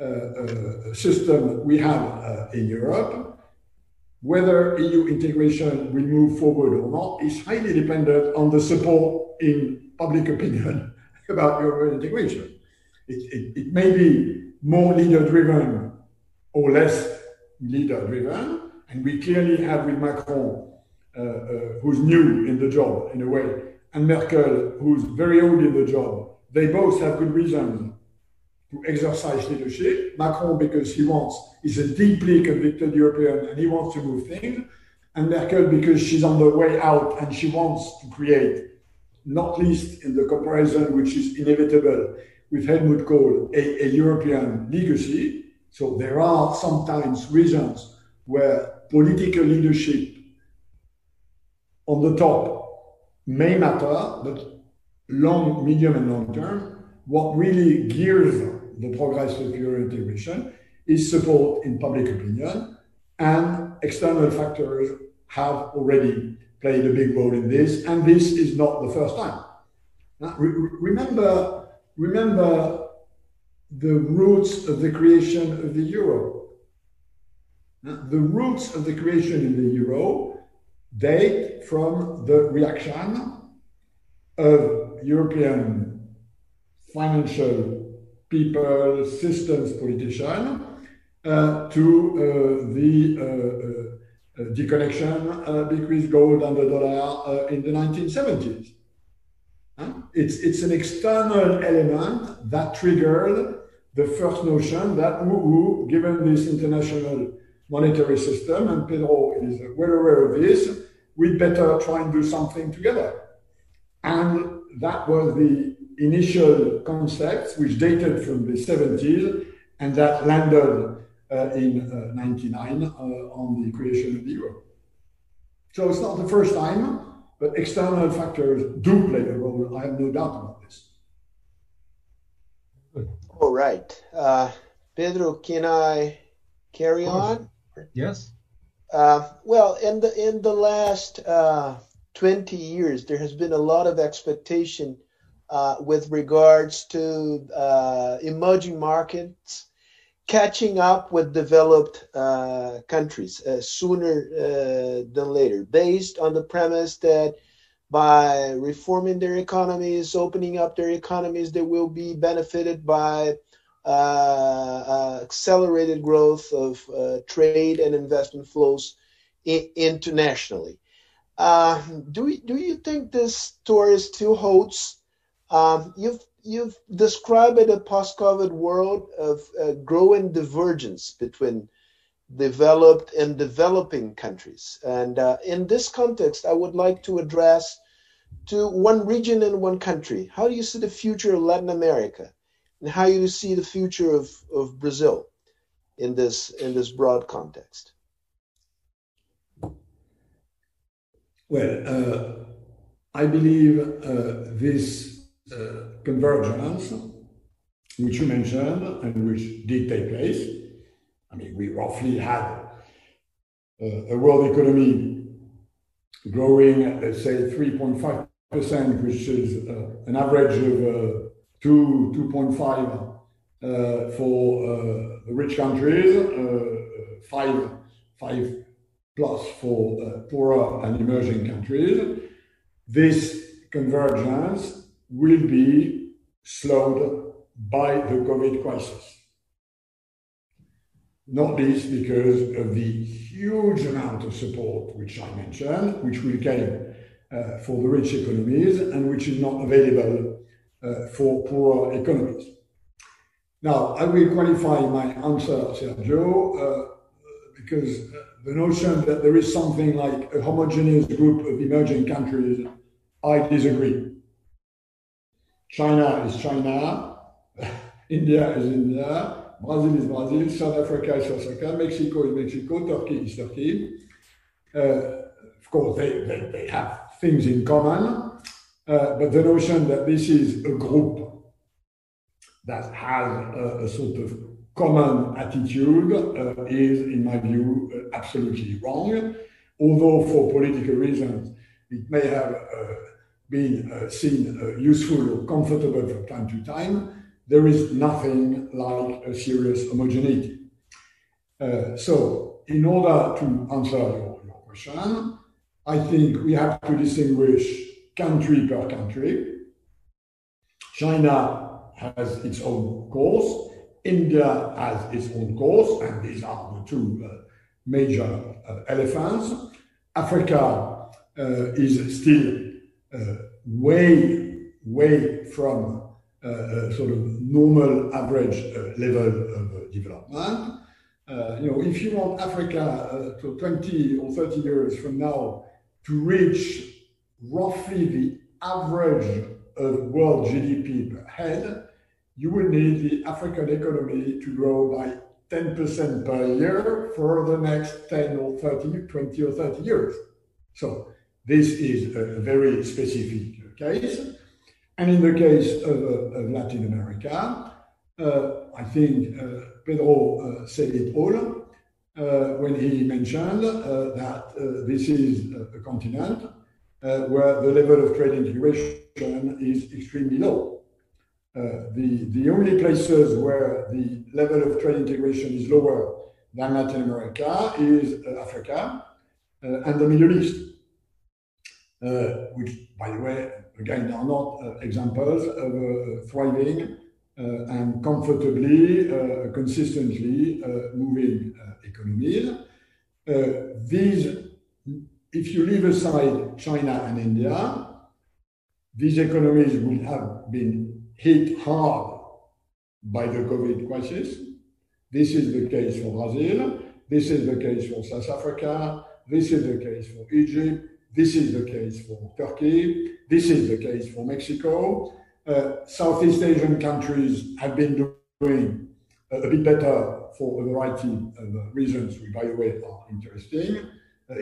uh, uh, system we have uh, in Europe, whether EU integration will move forward or not is highly dependent on the support in public opinion about European integration. It, it, it may be more leader driven or less leader driven, and we clearly have with Macron, Uh, uh, who's new in the job in a way, and Merkel, who's very old in the job, they both have good reasons to exercise leadership. Macron, because he wants, he's a deeply convicted European and he wants to move things. And Merkel, because she's on the way out and she wants to create, not least in the comparison which is inevitable with Helmut Kohl, a, a European legacy. So there are sometimes reasons where political leadership on the top may matter, but long, medium, and long term, what really gears the progress of Euro integration is support in public opinion, and external factors have already played a big role in this, and this is not the first time. Now, re remember, remember the roots of the creation of the euro. Now, the roots of the creation of the euro date from the reaction of European financial people, systems, politicians uh, to uh, the uh, uh, uh deconnection uh, between gold and the dollar in the 1970s. It's, it's an external element that triggered the first notion that, ooh, given this international monetary system, and Pedro is well aware of this, we'd better try and do something together. And that was the initial concept, which dated from the 70s, and that landed uh, in uh, 99 uh, on the creation of the euro. So it's not the first time, but external factors do play a role. I have no doubt about this. All right. Uh, Pedro, can I carry on? Yes. Uh, well, in the in the last uh, 20 years, there has been a lot of expectation uh, with regards to uh, emerging markets catching up with developed uh, countries uh, sooner than later, based on the premise that by reforming their economies, opening up their economies they will be benefited by accelerated growth of uh, trade and investment flows I- internationally. Uh, do, do you think this story still holds? Um, you've, you've described a post COVID world of uh, growing divergence between developed and developing countries. And uh, in this context, I would like to address to one region and one country. How do you see the future of Latin America, and how you see the future of, of Brazil in this in this broad context? Well, uh, I believe uh, this uh, convergence, which you mentioned and which did take place, I mean, we roughly had uh, a world economy growing, let's say, 3.5%, which is uh, an average of 2, 2.5 uh, for uh, rich countries, uh, 5, 5 plus for poorer and emerging countries. This convergence will be slowed by the COVID crisis not least because of the huge amount of support which I mentioned, which will come uh, for the rich economies and which is not available for poorer economies. Now, I will qualify my answer, Sergio, uh, because the notion that there is something like a homogeneous group of emerging countries, I disagree. China is China, India is India, Brazil is Brazil, South Africa is South Africa, Mexico is Mexico, Turkey is Turkey. Uh, of course, they, they, they, have things in common, uh, but the notion that this is a group that has a, a sort of common attitude uh, is, in my view, uh, absolutely wrong. Although, for political reasons, it may have uh, been uh, seen useful or comfortable from time to time there is nothing like a serious homogeneity. So, in order to answer your, your question, I think we have to distinguish country per country. China has its own course, India has its own course, and these are the two uh, major uh, elephants. Africa uh, is still uh, way, way from uh, uh, sort of normal average uh, level of development. you know, if you want Africa to 20 or 30 years from now to reach roughly the average of world GDP per head, you would need the African economy to grow by 10% per year for the next 10 or 30, 20 or 30 years. So this is a very specific case. And in the case of, uh, of Latin America, uh, I think uh, Pedro said it all when he mentioned that this is a continent where the level of trade integration is extremely low. Uh, the, only places where the level of trade integration is lower than Latin America is uh, Africa uh, and the Middle East. Uh, which, by the way, again, are not uh, examples of uh, thriving and comfortably, consistently moving economies. these, if you leave aside China and India, these economies will have been hit hard by the COVID crisis. This is the case for Brazil. This is the case for South Africa. This is the case for Egypt. This is the case for Turkey. This is the case for Mexico. Uh, Southeast Asian countries have been doing a bit better for a variety of reasons, which, by the way, are interesting, uh,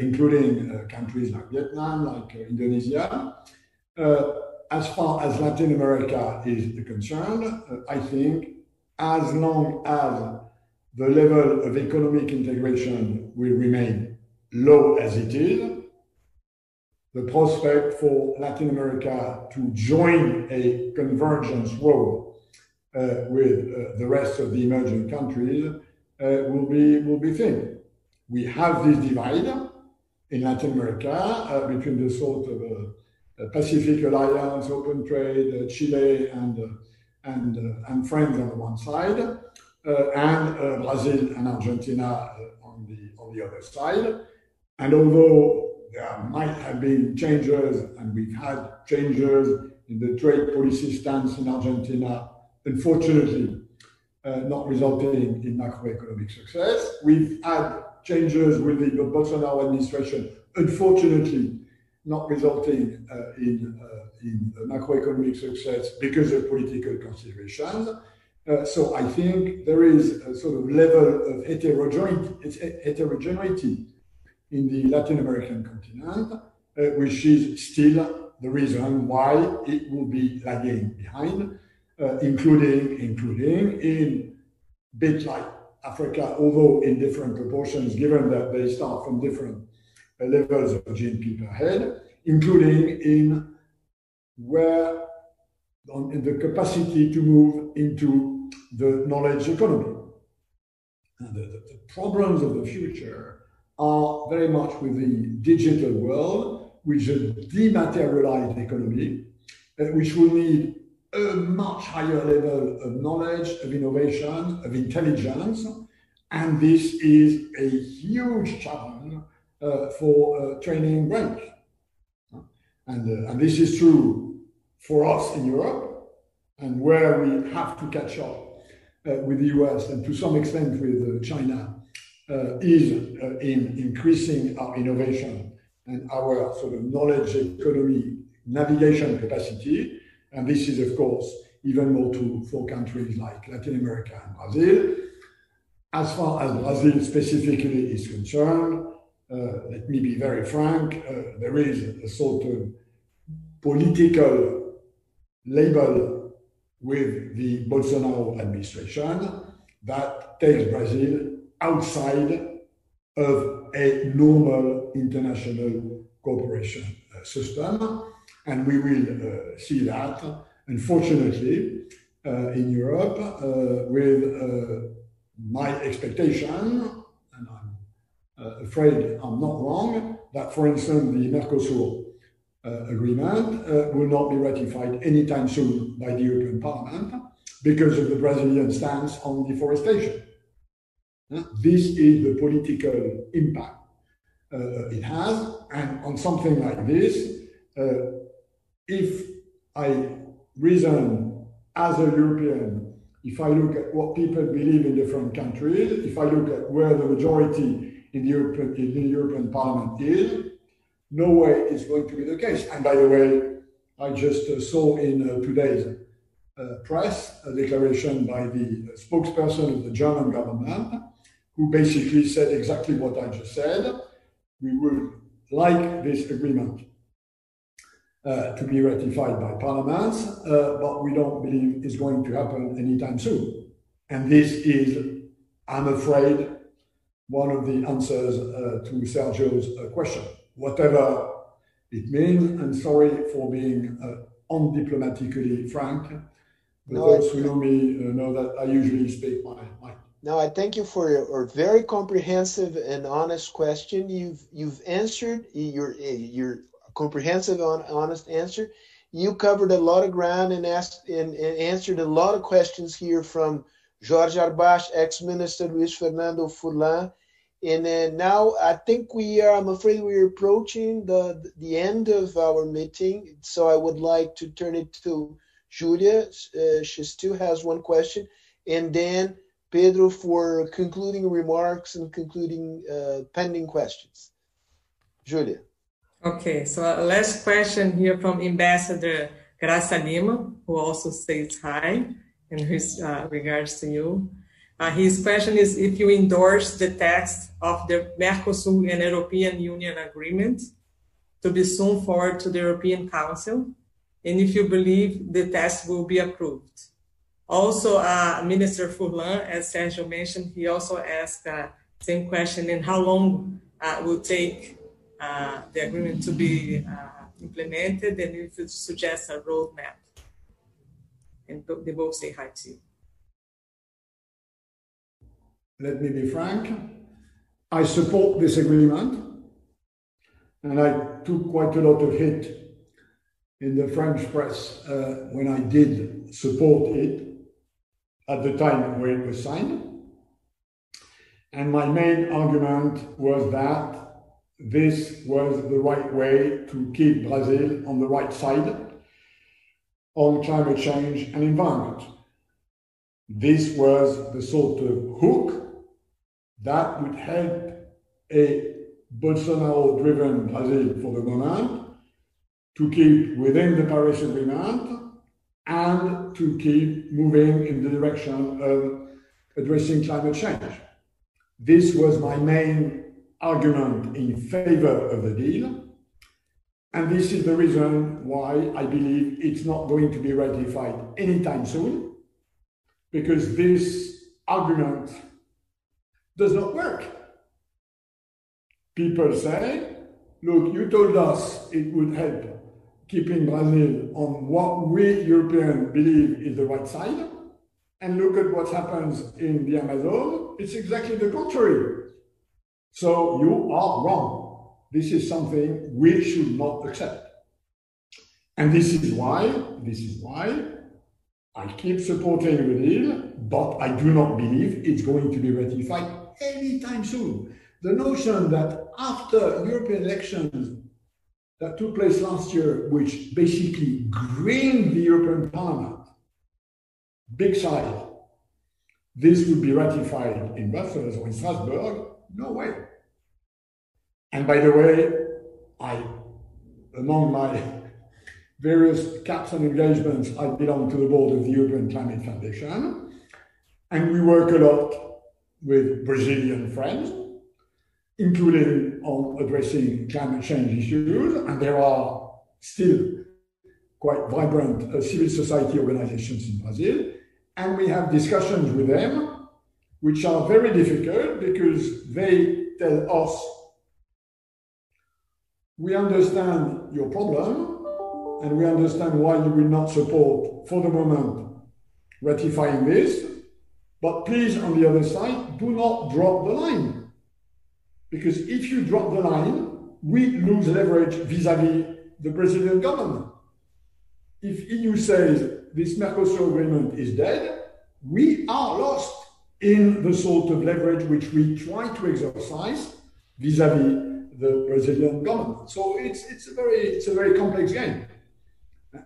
including uh, countries like Vietnam, like uh, Indonesia. Uh, as far as Latin America is concerned, uh, I think as long as the level of economic integration will remain low as it is, the prospect for Latin America to join a convergence road uh, with uh, the rest of the emerging countries uh, will be will be thin. We have this divide in Latin America uh, between the sort of uh, uh Pacific Alliance, open trade, uh, Chile, and uh, and and friends on the one side, and Brazil and Argentina on the on the other side. And although there might have been changes, and we've had changes in the trade policy stance in Argentina, unfortunately, uh, not resulting in macroeconomic success. We've had changes with the Bolsonaro administration, unfortunately, not resulting uh, in, uh, in macroeconomic success because of political considerations. Uh, so I think there is a sort of level of heterogeneity, in the Latin American continent, uh, which is still the reason why it will be lagging behind, uh, including including in bit like Africa, although in different proportions, given that they start from different levels of GNP per head, including in where on, in the capacity to move into the knowledge economy. And the, the, the problems of the future are very much with the digital world, which is a dematerialized economy, uh, which will need a much higher level of knowledge, of innovation, of intelligence. And this is a huge challenge uh, for uh, training brains. And, uh, and this is true for us in Europe, and where we have to catch up uh, with the US and to some extent with uh, China uh, is in increasing our innovation and our sort of knowledge economy navigation capacity and this is, of course, even more true for countries like Latin America and Brazil. As far as Brazil specifically is concerned, uh, let me be very frank, uh, there is a sort of political label with the Bolsonaro administration that takes Brazil outside of a normal international cooperation uh, system. And we will uh, see that, unfortunately, uh, in Europe uh, with my expectation, and I'm afraid I'm not wrong, that, for instance, the Mercosur agreement will not be ratified anytime soon by the European Parliament because of the Brazilian stance on deforestation. This is the political impact it has, and on something like this, if I reason as a European, if I look at what people believe in different countries, if I look at where the majority in the European, in the European Parliament is, no way is going to be the case. And by the way, I just uh, saw in uh, today's uh, press a declaration by the spokesperson of the German government, who basically said exactly what I just said. We would like this agreement uh, to be ratified by parliaments, uh, but we don't believe it's going to happen anytime soon. And this is, I'm afraid, one of the answers uh, to Sergio's uh, question. Whatever it means, and sorry for being uh, undiplomatically frank, but no, those who know me uh, know that I usually speak my mind. Now, I thank you for your very comprehensive and honest question. You've you've answered your your comprehensive, and honest answer. You covered a lot of ground and asked and, and answered a lot of questions here from Jorge Arbache, ex-minister Luis Fernando Furlan. And uh, now I think we are, I'm afraid we're approaching the, the end of our meeting. So I would like to turn it to Julia. Uh, she still has one question. And then Pedro for concluding remarks and concluding uh, pending questions. Julia. Okay, so last question here from Ambassador Graça Lima, who also says hi in his uh, regards to you. Uh, his question is if you endorse the text of the Mercosur and European Union agreement to be soon forward to the European Council, and if you believe the text will be approved. Also, uh, Minister Furlan, as Sergio mentioned, he also asked uh, same question, and how long uh, will take uh, the agreement to be uh, implemented and if it suggests a roadmap. And they both say hi to you. Let me be frank. I support this agreement, and I took quite a lot of hit in the French press uh, when I did support it at the time when it was signed. And my main argument was that this was the right way to keep Brazil on the right side on climate change and environment. This was the sort of hook that would help a Bolsonaro driven Brazil for the moment to keep within the Paris Agreement and to keep moving in the direction of addressing climate change. This was my main argument in favor of the deal. And this is the reason why I believe it's not going to be ratified anytime soon, because this argument does not work. People say, look, you told us it would help keeping Brazil on what we Europeans believe is the right side. And look at what happens in the Amazon. It's exactly the contrary. So you are wrong. This is something we should not accept. And this is why, this is why I keep supporting the deal, but I do not believe it's going to be ratified anytime soon. The notion that after European elections that took place last year, which basically greened the European Parliament, big side, this would be ratified in Brussels or in Strasbourg, no way. And by the way, I, among my various caps and engagements, I belong to the board of the European Climate Foundation, and we work a lot with Brazilian friends, including on addressing climate change issues, and there are still quite vibrant uh, civil society organizations in Brazil, and we have discussions with them, which are very difficult because they tell us, we understand your problem, and we understand why you will not support, for the moment, ratifying this, but please, on the other side, do not drop the line. Because if you drop the line, we lose leverage vis-à-vis the Brazilian government. If EU says this Mercosur agreement is dead, we are lost in the sort of leverage which we try to exercise vis-à-vis the Brazilian government. So it's, it's, a, very, it's a very complex game.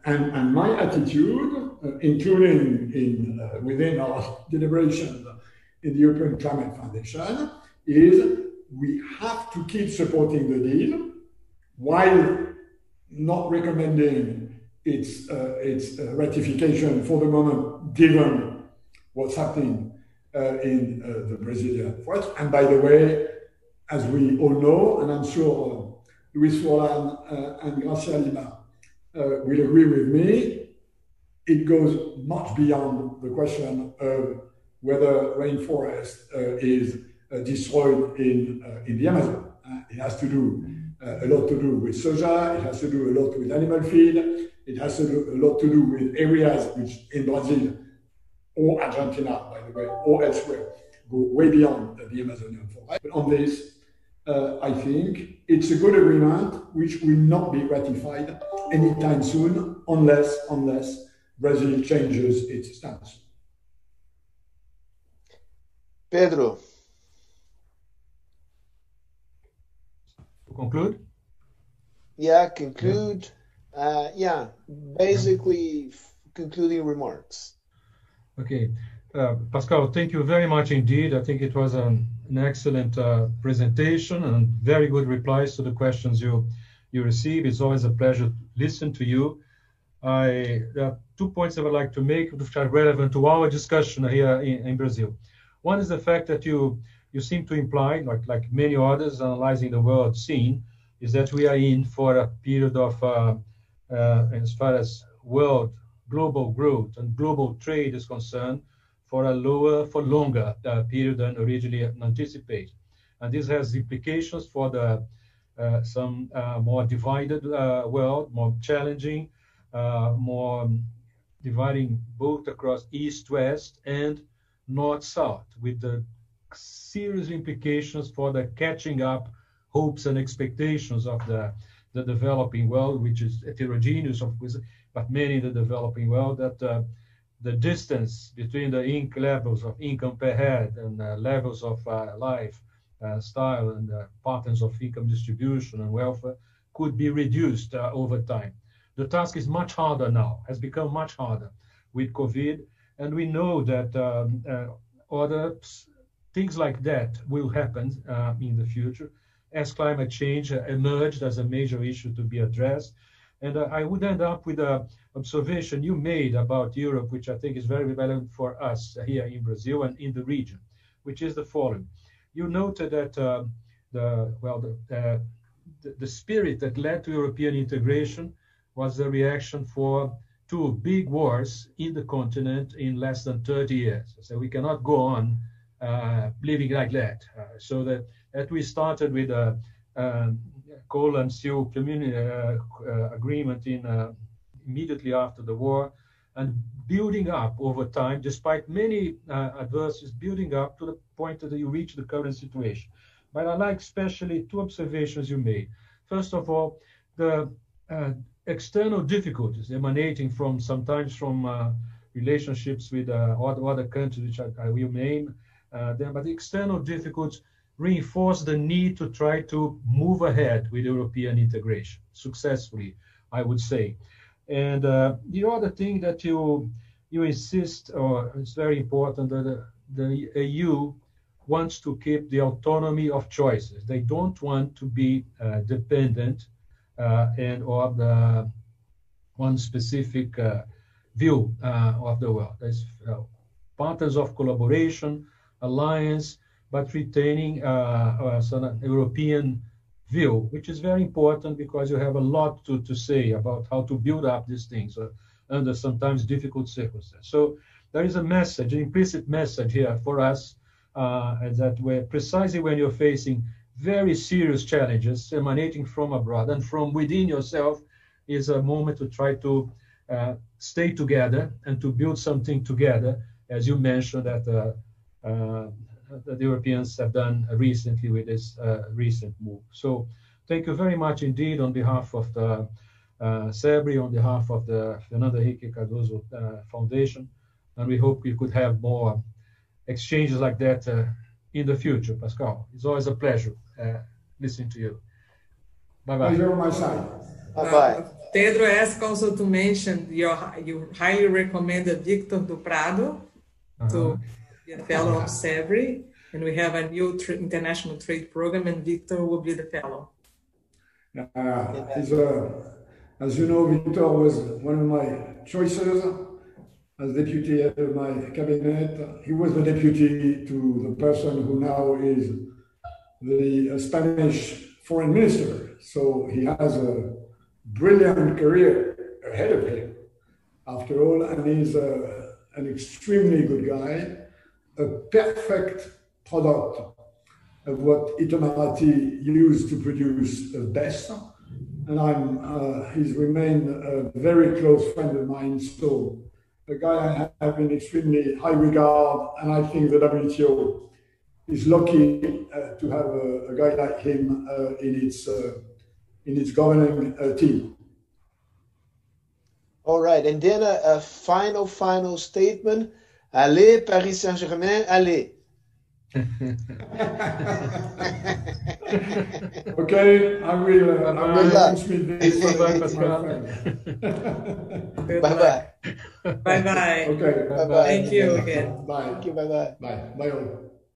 And, and my attitude, uh, including in, uh, within our deliberations in the European Climate Foundation, is we have to keep supporting the deal while not recommending its, uh, its uh, ratification for the moment, given what's happening in uh, the Brazilian forest. And by the way, as we all know, and I'm sure Luis Furlan and Graça Lima uh, will agree with me, it goes much beyond the question of whether rainforest uh, is uh, destroyed in, uh, in the Amazon. Uh, it has to do uh, a lot to do with soja, it has to do a lot with animal feed, it has to do a lot to do with areas which in Brazil or Argentina, by the way, or elsewhere, go way beyond the Amazonian forest. But on this, uh, I think it's a good agreement which will not be ratified anytime soon unless unless Brazil changes its stance. Pedro. To conclude? Yeah, conclude. Yeah, uh, yeah basically concluding remarks. Okay. Uh, Pascal, thank you very much indeed. I think it was an, an excellent uh, presentation and very good replies to the questions you you receive. It's always a pleasure to listen to you. I, there are two points I would like to make which are relevant to our discussion here in, in Brazil. One is the fact that you you seem to imply, like like many others analyzing the world scene, is that we are in for a period of, uh, uh, as far as world global growth and global trade is concerned, for a lower for longer uh, period than originally anticipated, and this has implications for the uh, some uh, more divided uh, world, more challenging, more um, dividing both across east-west and north-south, with the serious implications for the catching up hopes and expectations of the the developing world, which is heterogeneous, of course, but many in the developing world, that uh, the distance between the inc levels of income per head and uh, levels of uh, life uh, style and uh, patterns of income distribution and welfare could be reduced uh, over time. The task is much harder now, has become much harder with COVID, and we know that um, other things like that will happen in the future as climate change emerged as a major issue to be addressed. And uh, I would end up with an observation you made about Europe, which I think is very relevant for us here in Brazil and in the region, which is the following. You noted that uh, the, well, the, uh, the, the spirit that led to European integration was the reaction for two big wars in the continent in less than 30 years. So we cannot go on uh, living like that. Uh, so that, that we started with a, um, coal and steel community uh, uh, agreement in uh, immediately after the war, and building up over time, despite many adversities, building up to the point that you reach the current situation. But I like especially two observations you made. First of all, the external difficulties emanating from sometimes from uh, relationships with uh, other, other countries, which I, I will name uh, them, but the external difficulties reinforce the need to try to move ahead with European integration successfully, I would say. And uh, the other thing that you you insist, or it's very important that the, EU wants to keep the autonomy of choices. They don't want to be uh, dependent uh, and of the one specific uh, view uh, of the world. There's uh, patterns of collaboration, alliance, but retaining uh, a European view, which is very important because you have a lot to, to say about how to build up these things uh, under sometimes difficult circumstances. So there is a message, an implicit message here for us, uh, that where precisely when you're facing very serious challenges emanating from abroad and from within yourself is a moment to try to uh, stay together and to build something together, as you mentioned that uh, uh, that the Europeans have done recently with this uh, recent move. So thank you very much indeed on behalf of the uh, CEBRI, on behalf of the Fernando Henrique Cardoso uh, Foundation, and we hope we could have more exchanges like that uh, in the future, Pascal. It's always a pleasure uh, listening to you. Bye-bye. Pleasure on my side. Bye-bye. Uh, Pedro asked also to mention your, you highly recommended Victor do Prado -huh. to a fellow of CEBRI, and we have a new tra international trade program, and Victor will be the fellow. Uh, as you know, Victor was one of my choices as deputy head of my cabinet. He was the deputy to the person who now is the Spanish foreign minister. So he has a brilliant career ahead of him, after all, and he's a, an extremely good guy a perfect product of what Itamaraty used to produce the best. And I'm, uh, he's remained a very close friend of mine. So a guy I have in extremely high regard. And I think the WTO is lucky uh, to have a, a, guy like him uh, in its, uh, in its governing uh, team. All right. And then a, a final, final statement Allez, Paris Saint-Germain, allez. okay, I will. Uh, I will transmit this. Bye, Pascal. bye bye. Bye bye. Okay. Bye bye. Thank you again. Bye. Thank you. Bye bye. Bye. Bye all.